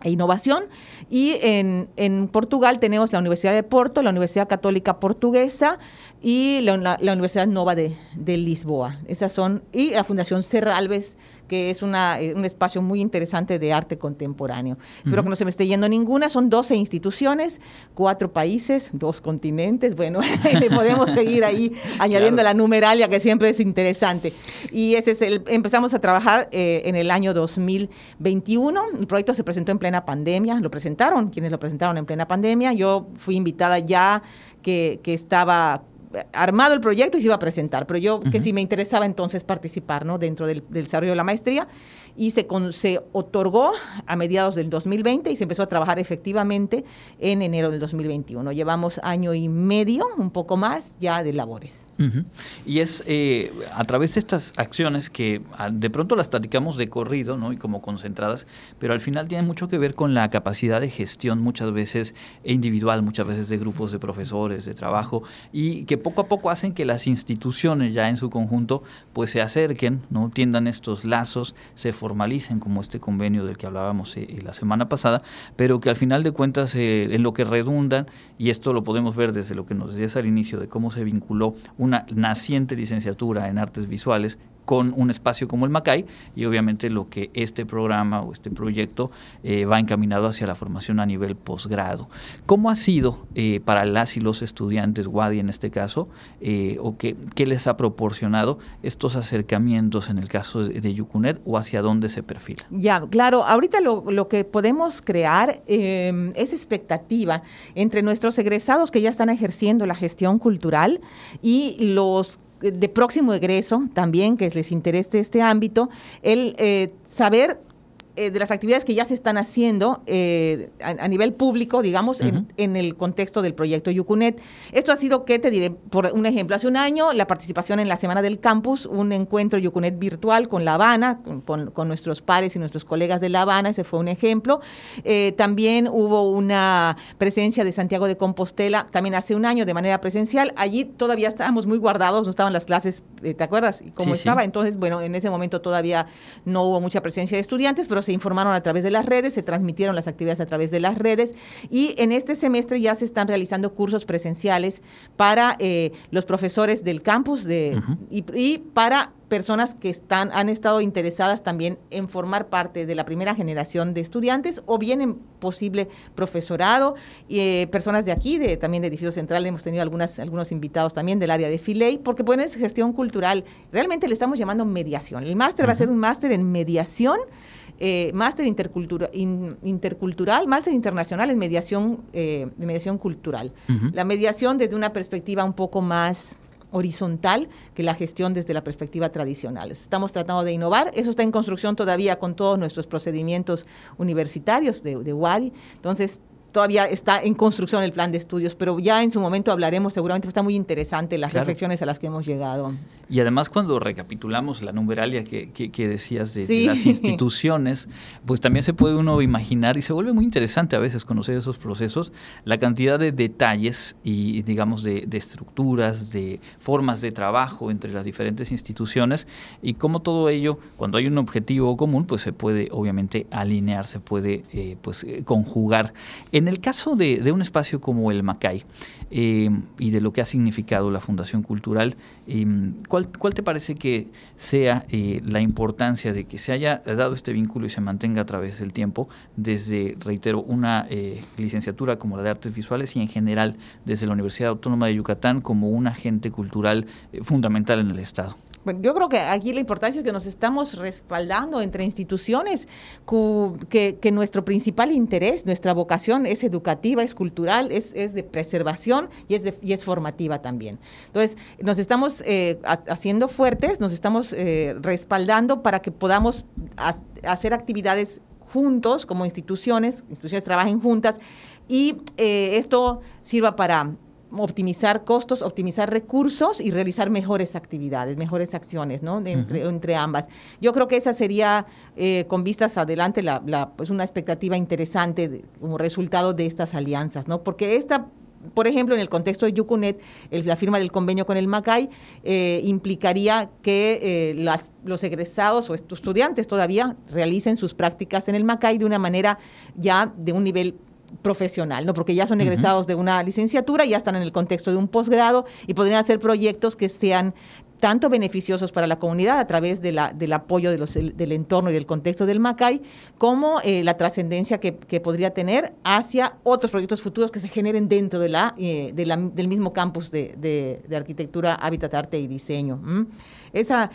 e innovación. Y en, en, Portugal tenemos la Universidad de Porto, la Universidad Católica Portuguesa y la, la Universidad Nova de, de, Lisboa. Esas son, y la Fundación Serralves que es una, eh, un espacio muy interesante de arte contemporáneo. Espero que no se me esté yendo ninguna. Son 12 instituciones, cuatro países, dos continentes. Bueno, podemos seguir ahí añadiendo la numeralia, que siempre es interesante. Y ese es el, empezamos a trabajar eh, en el año 2021. El proyecto se presentó en plena pandemia, lo presentaron, quienes lo presentaron en plena pandemia. Yo fui invitada ya que, que estaba armado el proyecto y se iba a presentar, pero yo que sí me interesaba entonces participar ¿no? dentro del, del desarrollo de la maestría y se, se otorgó a mediados del 2020 y se empezó a trabajar efectivamente en enero del 2021. Llevamos año y medio, un poco más ya de labores. Y es eh, a través de estas acciones que ah, de pronto las platicamos de corrido y como concentradas, pero al final tienen mucho que ver con la capacidad de gestión muchas veces individual, muchas veces de grupos de profesores, de trabajo, y que poco a poco hacen que las instituciones ya en su conjunto pues se acerquen, ¿no? tiendan estos lazos, se formalicen como este convenio del que hablábamos eh, la semana pasada, pero que al final de cuentas eh, en lo que redundan, y esto lo podemos ver desde lo que nos decías al inicio de cómo se vinculó una naciente licenciatura en artes visuales con un espacio como el Macay y obviamente lo que este programa o este proyecto eh, va encaminado hacia la formación a nivel posgrado. ¿Cómo ha sido eh, para las y los estudiantes, WADI en este caso, eh, o qué, les ha proporcionado estos acercamientos en el caso de, Yucunet o hacia dónde se perfila? Ya, claro, ahorita lo, lo que podemos crear es expectativa entre nuestros egresados que ya están ejerciendo la gestión cultural y los de próximo egreso también, que les interese este ámbito, el eh, saber eh, de las actividades que ya se están haciendo eh, a, nivel público, digamos, en, el contexto del proyecto Yucunet. Esto ha sido, ¿qué te diré? Por un ejemplo, hace un año la participación en la Semana del Campus, un encuentro Yucunet virtual con La Habana, con, nuestros pares y nuestros colegas de La Habana, ese fue un ejemplo. Eh, también hubo una presencia de Santiago de Compostela, también hace un año de manera presencial. Allí todavía estábamos muy guardados, no estaban las clases, ¿te acuerdas? ¿Cómo estaba? Entonces, bueno, en ese momento todavía no hubo mucha presencia de estudiantes, pero se informaron a través de las redes, se transmitieron las actividades a través de las redes y en este semestre ya se están realizando cursos presenciales para eh, los profesores del campus de, y, para personas que están, han estado interesadas también en formar parte de la primera generación de estudiantes o bien en posible profesorado, y eh, personas de aquí, de, también de Edificio Central, hemos tenido algunas, algunos invitados también del área de Filey, porque bueno, es gestión cultural, realmente le estamos llamando mediación. El máster va a ser un máster en mediación eh, máster intercultural, máster internacional en mediación, eh, de mediación cultural. La mediación desde una perspectiva un poco más horizontal que la gestión desde la perspectiva tradicional. Estamos tratando de innovar, eso está en construcción todavía con todos nuestros procedimientos universitarios de, de WADI, entonces todavía está en construcción el plan de estudios, pero ya en su momento hablaremos, seguramente está muy interesante las reflexiones a las que hemos llegado. Y además cuando recapitulamos la numeralia que, que, decías de, las instituciones, pues también se puede uno imaginar y se vuelve muy interesante a veces conocer esos procesos, la cantidad de detalles y digamos de, estructuras, de formas de trabajo entre las diferentes instituciones y cómo todo ello, cuando hay un objetivo común, pues se puede obviamente alinear, se puede eh, pues eh, conjugar. En el caso de, de un espacio como el Macay, eh, y de lo que ha significado la Fundación Cultural. Eh, ¿cuál, te parece que sea eh, la importancia de que se haya dado este vínculo y se mantenga a través del tiempo desde, reitero, una licenciatura como la de Artes Visuales y en general desde la Universidad Autónoma de Yucatán como un agente cultural fundamental en el Estado? Yo creo que aquí la importancia es que nos estamos respaldando entre instituciones, que, nuestro principal interés, nuestra vocación es educativa, es cultural, es, de preservación y es, y es formativa también. Entonces, nos estamos eh, haciendo fuertes, nos estamos eh, respaldando para que podamos hacer actividades juntos como instituciones, instituciones trabajen juntas y eh, esto sirva para optimizar costos, optimizar recursos y realizar mejores actividades, mejores acciones, ¿no? entre, ambas. Yo creo que esa sería, eh, con vistas adelante, la, pues una expectativa interesante como resultado de estas alianzas, ¿no? Porque esta por ejemplo, en el contexto de Yucunet, la firma del convenio con el MACAI eh, implicaría que eh, los egresados o estudiantes todavía realicen sus prácticas en el MACAI de una manera ya de un nivel profesional, ¿no? Porque ya son egresados de una licenciatura, ya están en el contexto de un posgrado y podrían hacer proyectos que sean tanto beneficiosos para la comunidad a través de la, del apoyo de los, del entorno y del contexto del MACAI, como eh, la trascendencia que, podría tener hacia otros proyectos futuros que se generen dentro de la, eh, del mismo campus de, arquitectura, hábitat, arte y diseño. Esa,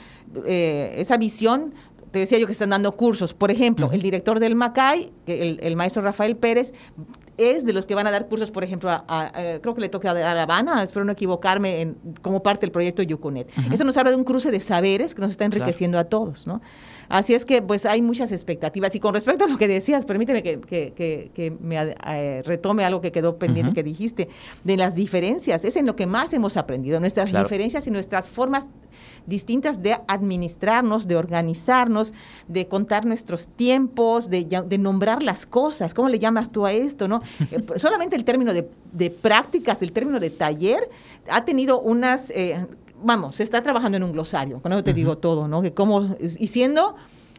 eh, esa visión te decía yo que están dando cursos. Por ejemplo, el director del MACAI, el, el, maestro Rafael Pérez, es de los que van a dar cursos, por ejemplo, a, creo que le toca a La Habana, espero no equivocarme, en, como parte del proyecto Yucunet. Eso nos habla de un cruce de saberes que nos está enriqueciendo a todos, ¿no? Así es que, pues, hay muchas expectativas. Y con respecto a lo que decías, permíteme que, que, que, me eh, retome algo que quedó pendiente que dijiste, de las diferencias. Es en lo que más hemos aprendido, nuestras diferencias y nuestras formas distintas de administrarnos, de organizarnos, de contar nuestros tiempos, de, de nombrar las cosas. ¿Cómo le llamas tú a esto? no eh, Solamente el término de, de, prácticas, el término de taller, ha tenido unas... Eh, vamos, se está trabajando en un glosario, con eso te digo todo, ¿no? Que como, y siendo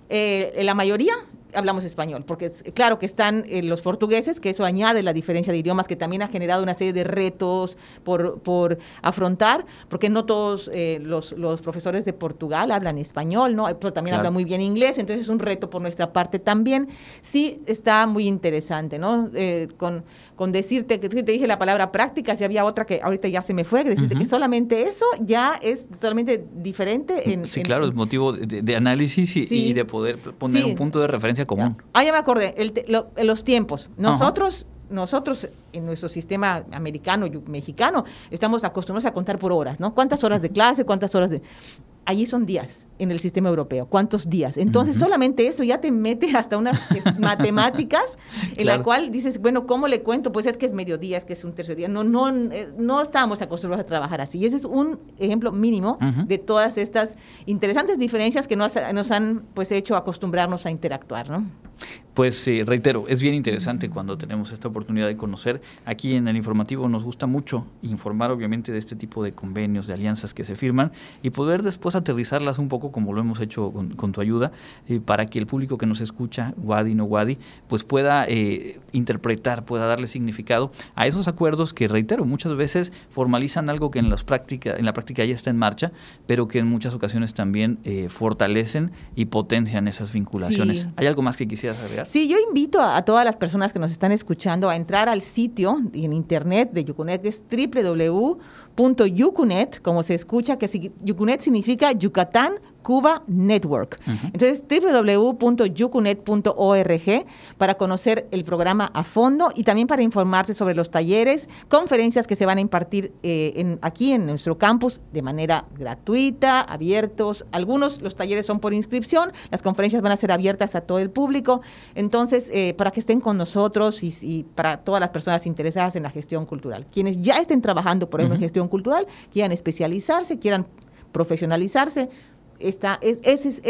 eh, la mayoría hablamos español, porque claro que están eh, los portugueses, que eso añade la diferencia de idiomas, que también ha generado una serie de retos por, por afrontar, porque no todos eh, los, los, profesores de Portugal hablan español, ¿no? Pero también hablan muy bien inglés, entonces es un reto por nuestra parte también. Sí está muy interesante, ¿no? Eh, con, con decirte que te dije la palabra práctica, si había otra que ahorita ya se me fue, decirte que solamente eso ya es totalmente diferente. En, sí, claro, es motivo de, análisis y, de poder poner un punto de referencia común. Ah, ya me acordé, los tiempos. Nosotros, nosotros en nuestro sistema americano, mexicano, estamos acostumbrados a contar por horas, ¿no? ¿Cuántas horas de clase? ¿Cuántas horas de...? Allí son días en el sistema europeo. ¿Cuántos días? Entonces, solamente eso ya te mete hasta unas matemáticas en la cual dices, bueno, ¿cómo le cuento? Pues es que es mediodía, es que es un tercer día. No, no, eh, no estábamos acostumbrados a trabajar así. Y ese es un ejemplo mínimo de todas estas interesantes diferencias que nos, nos han pues hecho acostumbrarnos a interactuar, ¿no? Pues reitero, es bien interesante cuando tenemos esta oportunidad de conocer. Aquí en el informativo nos gusta mucho informar obviamente de este tipo de convenios, de alianzas que se firman y poder después aterrizarlas un poco como lo hemos hecho con, tu ayuda, eh, para que el público que nos escucha, Wadi no Wadi, pues pueda eh, interpretar, pueda darle significado a esos acuerdos que, reitero, muchas veces formalizan algo que en, las práctica, en la práctica ya está en marcha, pero que en muchas ocasiones también eh, fortalecen y potencian esas vinculaciones. ¿Hay algo más que Sí, yo invito a, todas las personas que nos están escuchando a entrar al sitio en internet de Yucunet, es www.yucunet, como se escucha, que Yucunet significa Yucatán Cuba Network. Entonces, www.yucunet.org para conocer el programa a fondo y también para informarse sobre los talleres, conferencias que se van a impartir eh, en, aquí en nuestro campus de manera gratuita, abiertos. Algunos, los talleres son por inscripción, las conferencias van a ser abiertas a todo el público. Entonces, eh, para que estén con nosotros y, para todas las personas interesadas en la gestión cultural. Quienes ya estén trabajando por ejemplo, en gestión cultural, quieran especializarse, quieran profesionalizarse, esa es,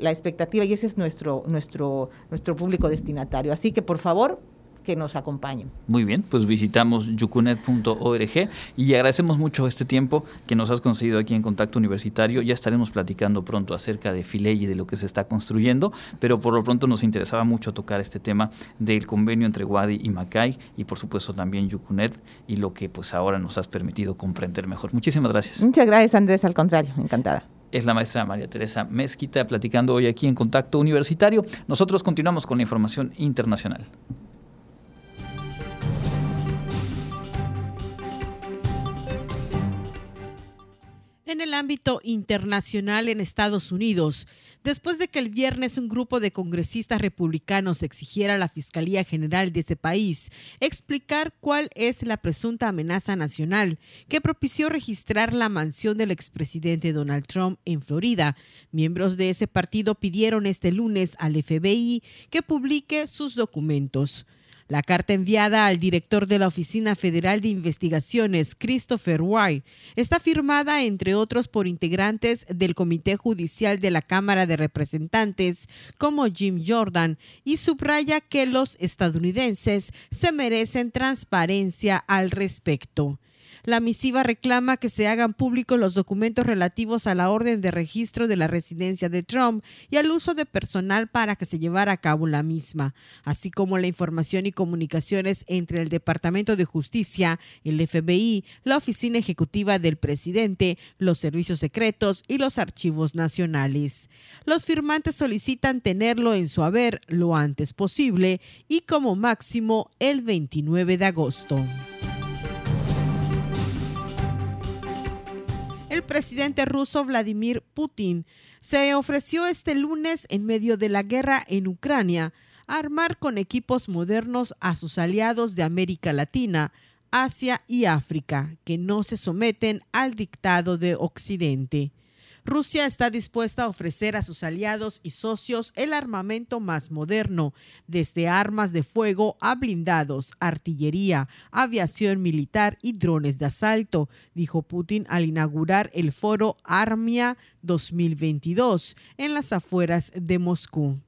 la expectativa y ese es nuestro, nuestro, nuestro público destinatario. Así que por favor, que nos acompañen. Muy bien, pues visitamos yucunet.org y agradecemos mucho este tiempo que nos has concedido aquí en Contacto Universitario. Ya estaremos platicando pronto acerca de Filey y de lo que se está construyendo, pero por lo pronto nos interesaba mucho tocar este tema del convenio entre Wadi y Macay y por supuesto también Yucunet y lo que pues ahora nos has permitido comprender mejor. Muchísimas gracias. Muchas gracias Andrés, al contrario, encantada es la maestra María Teresa Mezquita platicando hoy aquí en Contacto Universitario. Nosotros continuamos con la información internacional. En el ámbito internacional en Estados Unidos, después de que el viernes un grupo de congresistas republicanos exigiera a la Fiscalía General de ese país explicar cuál es la presunta amenaza nacional que propició registrar la mansión del expresidente Donald Trump en Florida. Miembros de ese partido pidieron este lunes al FBI que publique sus documentos. La carta enviada al director de la Oficina Federal de Investigaciones, Christopher Wright, está firmada, entre otros, por integrantes del Comité Judicial de la Cámara de Representantes, como Jim Jordan, y subraya que los estadounidenses se merecen transparencia al respecto. La misiva reclama que se hagan públicos los documentos relativos a la orden de registro de la residencia de Trump y al uso de personal para que se llevara a cabo la misma, así como la información y comunicaciones entre el Departamento de Justicia, el FBI, la Oficina Ejecutiva del Presidente, los servicios secretos y los archivos nacionales. Los firmantes solicitan tenerlo en su haber lo antes posible y como máximo el 29 de agosto. El presidente ruso Vladimir Putin se ofreció este lunes en medio de la guerra en Ucrania a armar con equipos modernos a sus aliados de América Latina, Asia y África, que no se someten al dictado de Occidente. Rusia está dispuesta a ofrecer a sus aliados y socios el armamento más moderno, desde armas de fuego a blindados, artillería, aviación militar y drones de asalto, dijo Putin al inaugurar el foro Armia 2022 en las afueras de Moscú.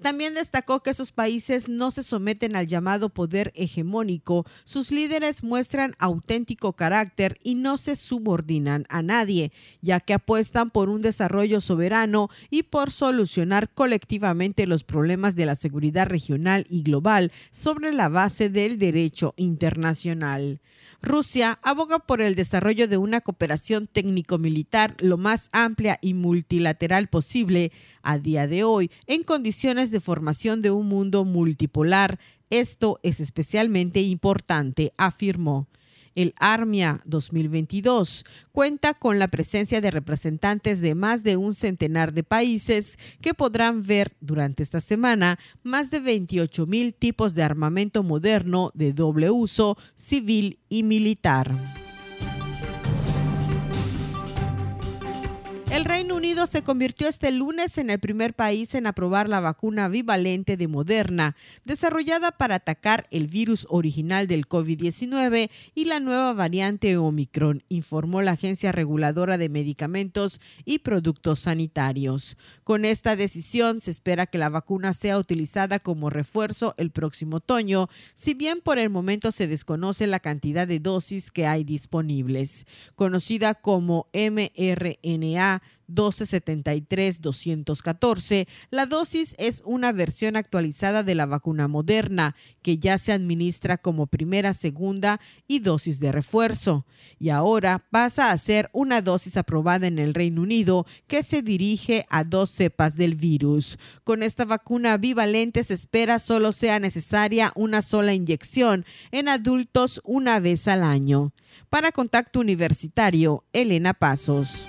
También destacó que esos países no se someten al llamado poder hegemónico, sus líderes muestran auténtico carácter y no se subordinan a nadie, ya que apuestan por un desarrollo soberano y por solucionar colectivamente los problemas de la seguridad regional y global sobre la base del derecho internacional. Rusia aboga por el desarrollo de una cooperación técnico-militar lo más amplia y multilateral posible a día de hoy en condiciones de formación de un mundo multipolar. Esto es especialmente importante, afirmó. El ARMIA 2022 cuenta con la presencia de representantes de más de un centenar de países que podrán ver durante esta semana más de 28 mil tipos de armamento moderno de doble uso, civil y militar. El Reino Unido se convirtió este lunes en el primer país en aprobar la vacuna bivalente de Moderna, desarrollada para atacar el virus original del COVID-19 y la nueva variante Omicron, informó la Agencia Reguladora de Medicamentos y Productos Sanitarios. Con esta decisión se espera que la vacuna sea utilizada como refuerzo el próximo otoño, si bien por el momento se desconoce la cantidad de dosis que hay disponibles. Conocida como mRNA 1273-214. La dosis es una versión actualizada de la vacuna moderna que ya se administra como primera, segunda y dosis de refuerzo. Y ahora pasa a ser una dosis aprobada en el Reino Unido que se dirige a dos cepas del virus. Con esta vacuna bivalente se espera solo sea necesaria una sola inyección en adultos una vez al año. Para Contacto Universitario, Elena Pasos.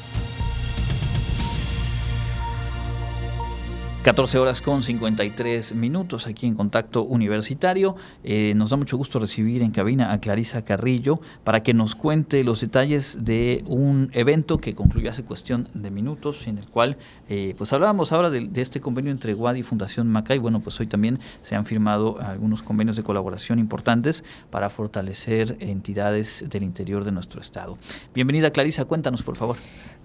14 horas con 53 minutos aquí en Contacto Universitario. Eh, nos da mucho gusto recibir en cabina a Clarisa Carrillo para que nos cuente los detalles de un evento que concluyó hace cuestión de minutos, en el cual eh, pues hablábamos ahora de, este convenio entre WAD y Fundación Macay. Bueno, pues hoy también se han firmado algunos convenios de colaboración importantes para fortalecer entidades del interior de nuestro estado. Bienvenida Clarisa, cuéntanos por favor.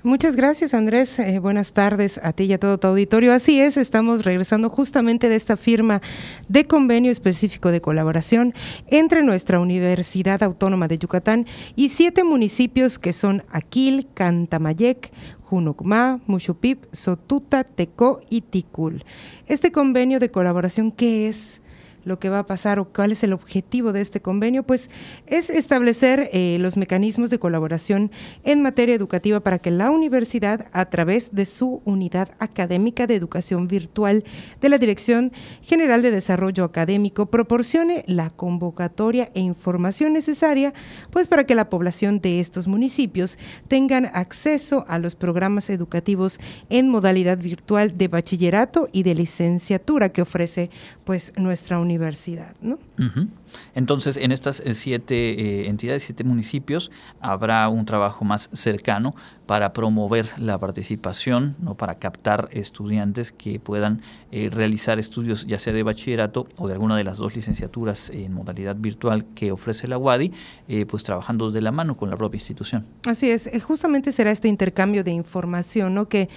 Muchas gracias Andrés, eh, buenas tardes a ti y a todo tu auditorio. Así es, estamos regresando justamente de esta firma de convenio específico de colaboración entre nuestra Universidad Autónoma de Yucatán y siete municipios que son Aquil, Cantamayec, Junucmá, Muxupip, Sotuta, Tecó y Ticul. Este convenio de colaboración, ¿qué es? Lo que va a pasar o cuál es el objetivo de este convenio, pues es establecer eh, los mecanismos de colaboración en materia educativa para que la universidad, a través de su unidad académica de educación virtual de la Dirección General de Desarrollo Académico, proporcione la convocatoria e información necesaria, pues para que la población de estos municipios tengan acceso a los programas educativos en modalidad virtual de bachillerato y de licenciatura que ofrece pues nuestra universidad universidad, ¿no? Entonces, en estas eh, siete eh, entidades, siete municipios, habrá un trabajo más cercano para promover la participación, ¿no? para captar estudiantes que puedan eh, realizar estudios ya sea de bachillerato o de alguna de las dos licenciaturas en modalidad virtual que ofrece la UADI, pues trabajando de la mano con la propia institución. Así es, justamente será este intercambio de información, ¿no? que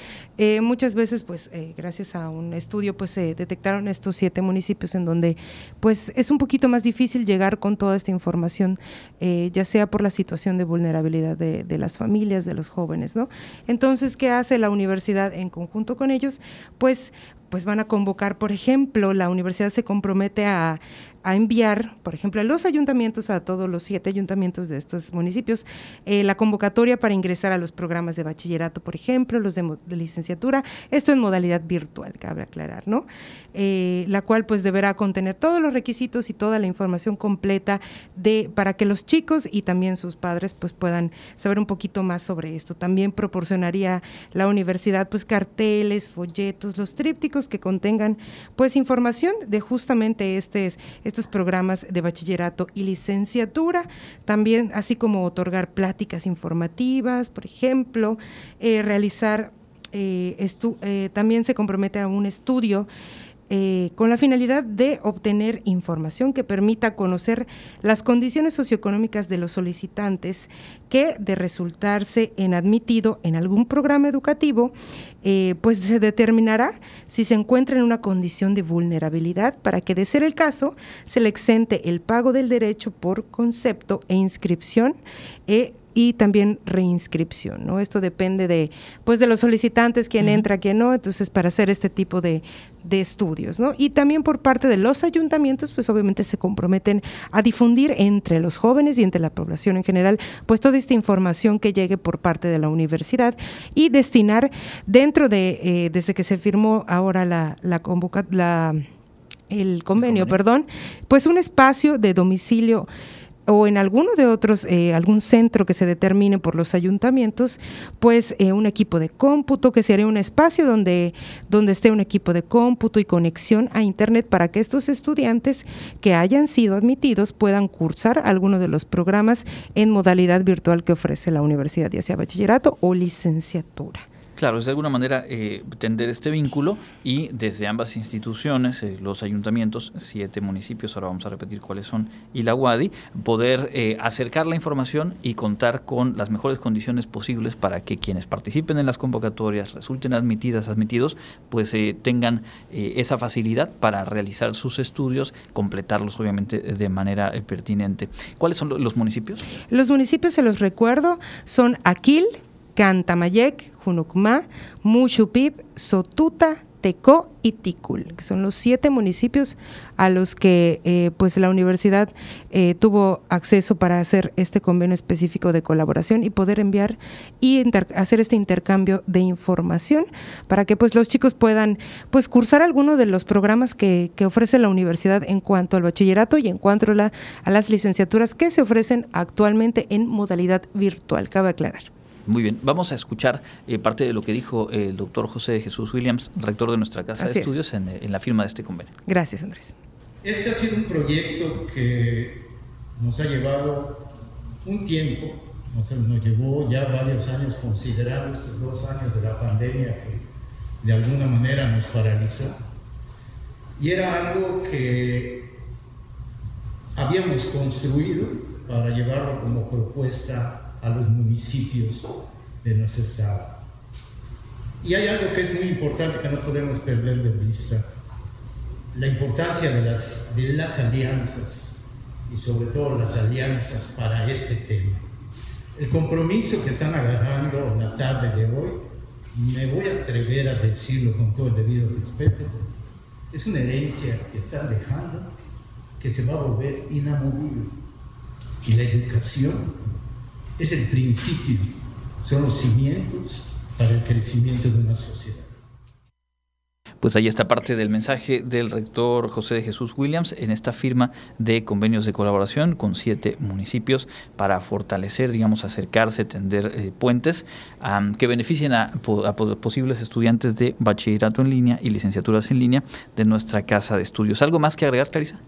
muchas veces, pues gracias a un estudio, pues se detectaron estos siete municipios en donde pues es un poquito más difícil llegar con toda esta información, eh, ya sea por la situación de vulnerabilidad de, de, las familias, de los jóvenes, ¿no? Entonces, ¿qué hace la universidad en conjunto con ellos? Pues pues van a convocar, por ejemplo, la universidad se compromete a, a enviar, por ejemplo, a los ayuntamientos, a todos los siete ayuntamientos de estos municipios, eh, la convocatoria para ingresar a los programas de bachillerato, por ejemplo, los de, licenciatura, esto en modalidad virtual, cabe aclarar, ¿no? Eh, la cual pues deberá contener todos los requisitos y toda la información completa de, para que los chicos y también sus padres pues puedan saber un poquito más sobre esto. También proporcionaría la universidad pues carteles, folletos, los trípticos que contengan pues información de justamente este estos programas de bachillerato y licenciatura, también así como otorgar pláticas informativas, por ejemplo, eh, realizar también se compromete a un estudio eh, con la finalidad de obtener información que permita conocer las condiciones socioeconómicas de los solicitantes que de resultarse en admitido en algún programa educativo, eh, pues se determinará si se encuentra en una condición de vulnerabilidad para que de ser el caso se le exente el pago del derecho por concepto e inscripción eh, y también reinscripción, ¿no? Esto depende de, pues, de los solicitantes, quién entra, quién no, entonces para hacer este tipo de, estudios, ¿no? Y también por parte de los ayuntamientos, pues obviamente se comprometen a difundir entre los jóvenes y entre la población en general, pues toda esta información que llegue por parte de la universidad y destinar dentro de, eh, desde que se firmó ahora la, la la, el convenio, perdón, pues un espacio de domicilio o en alguno de otros, eh, algún centro que se determine por los ayuntamientos, pues eh, un equipo de cómputo, que sería un espacio donde, donde esté un equipo de cómputo y conexión a Internet para que estos estudiantes que hayan sido admitidos puedan cursar alguno de los programas en modalidad virtual que ofrece la universidad, ya sea bachillerato o licenciatura. Claro, es de alguna manera eh, tender este vínculo y desde ambas instituciones, eh, los ayuntamientos, siete municipios, ahora vamos a repetir cuáles son, y la UADI, poder eh, acercar la información y contar con las mejores condiciones posibles para que quienes participen en las convocatorias, resulten admitidas, admitidos, pues tengan esa facilidad para realizar sus estudios, completarlos obviamente de manera pertinente. ¿Cuáles son los municipios? Los municipios, se los recuerdo, son Aquil, Cantamayec, Junucmá, Muchupip, Sotuta, Tecó y Ticul, que son los siete municipios a los que eh, pues la universidad eh, tuvo acceso para hacer este convenio específico de colaboración y poder enviar y hacer este intercambio de información para que pues los chicos puedan pues cursar alguno de los programas que, ofrece la universidad en cuanto al bachillerato y en cuanto a las licenciaturas que se ofrecen actualmente en modalidad virtual, cabe aclarar. Muy bien, vamos a escuchar eh, parte de lo que dijo el doctor José Jesús Williams, rector de nuestra Casa de Estudios, en, en, la firma de este convenio. Gracias, Andrés. Este ha sido un proyecto que nos ha llevado un tiempo, nos, nos llevó ya varios años, considerando estos dos años de la pandemia que de alguna manera nos paralizó. Y era algo que habíamos construido para llevarlo como propuesta a los municipios de nuestro estado. Y hay algo que es muy importante que no podemos perder de vista, la importancia de las, de las alianzas y sobre todo las alianzas para este tema. El compromiso que están agarrando la tarde de hoy, me voy a atrever a decirlo con todo el debido respeto, es una herencia que están dejando que se va a volver inamovible. Y la educación es el principio, son los cimientos para el crecimiento de una sociedad. Pues ahí está parte del mensaje del rector José de Jesús Williams en esta firma de convenios de colaboración con siete municipios para fortalecer, digamos, acercarse, tender eh, puentes que beneficien a, posibles estudiantes de bachillerato en línea y licenciaturas en línea de nuestra casa de estudios. ¿Algo más que agregar, Clarisa?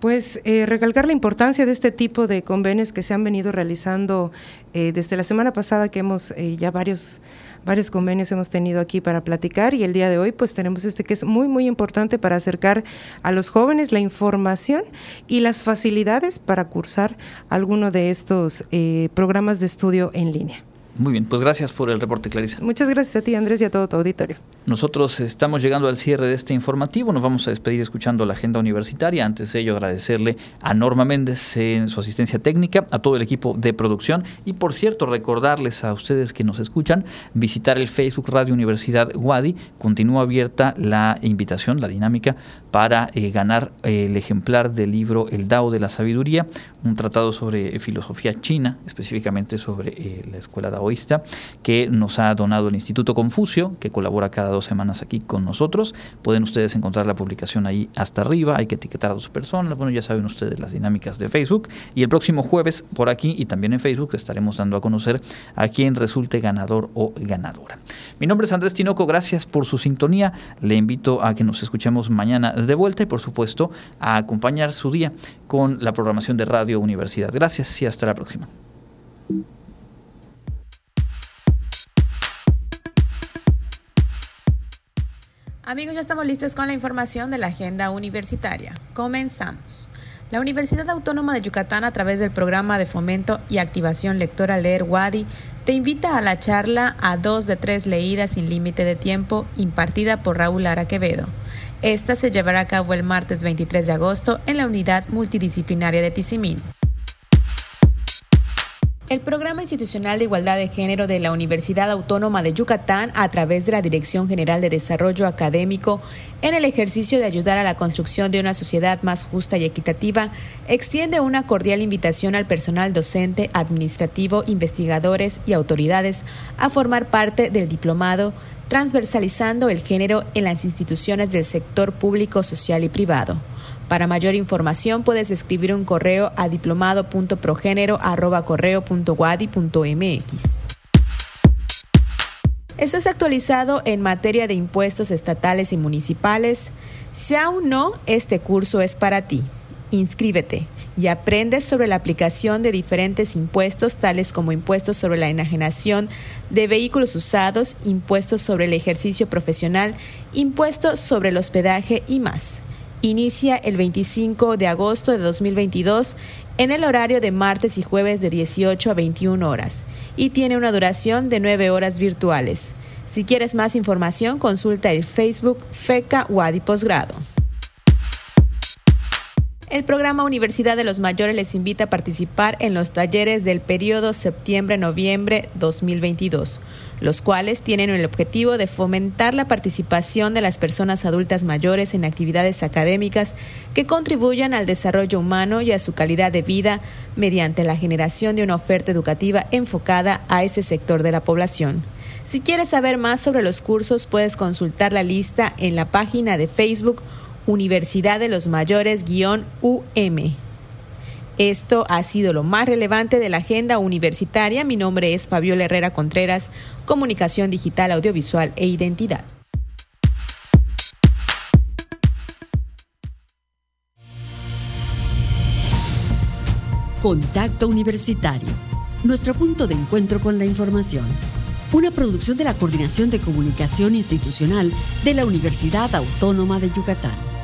Pues eh, recalcar la importancia de este tipo de convenios que se han venido realizando eh, desde la semana pasada que hemos ya varios varios convenios hemos tenido aquí para platicar y el día de hoy pues tenemos este que es muy muy importante para acercar a los jóvenes la información y las facilidades para cursar alguno de estos eh, programas de estudio en línea. Muy bien, pues gracias por el reporte, Clarisa. Muchas gracias a ti, Andrés, y a todo tu auditorio. Nosotros estamos llegando al cierre de este informativo. Nos vamos a despedir escuchando la agenda universitaria. Antes de ello, agradecerle a Norma Méndez en su asistencia técnica, a todo el equipo de producción y, por cierto, recordarles a ustedes que nos escuchan visitar el Facebook Radio Universidad Wadi. Continúa abierta la invitación, la dinámica para eh, ganar el ejemplar del libro El Dao de la Sabiduría, un tratado sobre filosofía china, específicamente sobre eh, la escuela daoísta, que nos ha donado el Instituto Confucio, que colabora cada dos semanas aquí con nosotros. Pueden ustedes encontrar la publicación ahí hasta arriba, hay que etiquetar a dos personas, bueno, ya saben ustedes las dinámicas de Facebook. Y el próximo jueves por aquí y también en Facebook estaremos dando a conocer a quien resulte ganador o ganadora. Mi nombre es Andrés Tinoco, gracias por su sintonía. Le invito a que nos escuchemos mañana de vuelta y por supuesto a acompañar su día con la programación de Radio Universidad. Gracias y hasta la próxima. Amigos, ya estamos listos con la información de la agenda universitaria. Comenzamos. La Universidad Autónoma de Yucatán, a través del programa de fomento y activación lectora Leer Wadi, te invita a la charla a dos de tres leídas sin límite de tiempo impartida por Raúl Lara Quevedo. Esta se llevará a cabo el martes 23 de agosto en la unidad multidisciplinaria de Tizimín. El Programa Institucional de Igualdad de Género de la Universidad Autónoma de Yucatán, a través de la Dirección General de Desarrollo Académico, en el ejercicio de ayudar a la construcción de una sociedad más justa y equitativa, extiende una cordial invitación al personal docente, administrativo, investigadores y autoridades a formar parte del diplomado transversalizando el género en las instituciones del sector público, social y privado. Para mayor información puedes escribir un correo a diplomado.progénero.guadi.mx. Estás actualizado en materia de impuestos estatales y municipales. Si aún no, este curso es para ti. Inscríbete y aprendes sobre la aplicación de diferentes impuestos, tales como impuestos sobre la enajenación de vehículos usados, impuestos sobre el ejercicio profesional, impuestos sobre el hospedaje y más. Inicia el 25 de agosto de 2022 en el horario de martes y jueves de 18 a 21 horas y tiene una duración de 9 horas virtuales. Si quieres más información, consulta el Facebook FECA Wadi Posgrado. El programa Universidad de los Mayores les invita a participar en los talleres del periodo septiembre-noviembre 2022, los cuales tienen el objetivo de fomentar la participación de las personas adultas mayores en actividades académicas que contribuyan al desarrollo humano y a su calidad de vida mediante la generación de una oferta educativa enfocada a ese sector de la población. Si quieres saber más sobre los cursos, puedes consultar la lista en la página de Facebook Universidad de los Mayores-UM. Esto ha sido lo más relevante de la agenda universitaria. Mi nombre es Fabiola Herrera Contreras, Comunicación Digital, Audiovisual e Identidad. Contacto Universitario, nuestro punto de encuentro con la información una producción de la Coordinación de Comunicación Institucional de la Universidad Autónoma de Yucatán.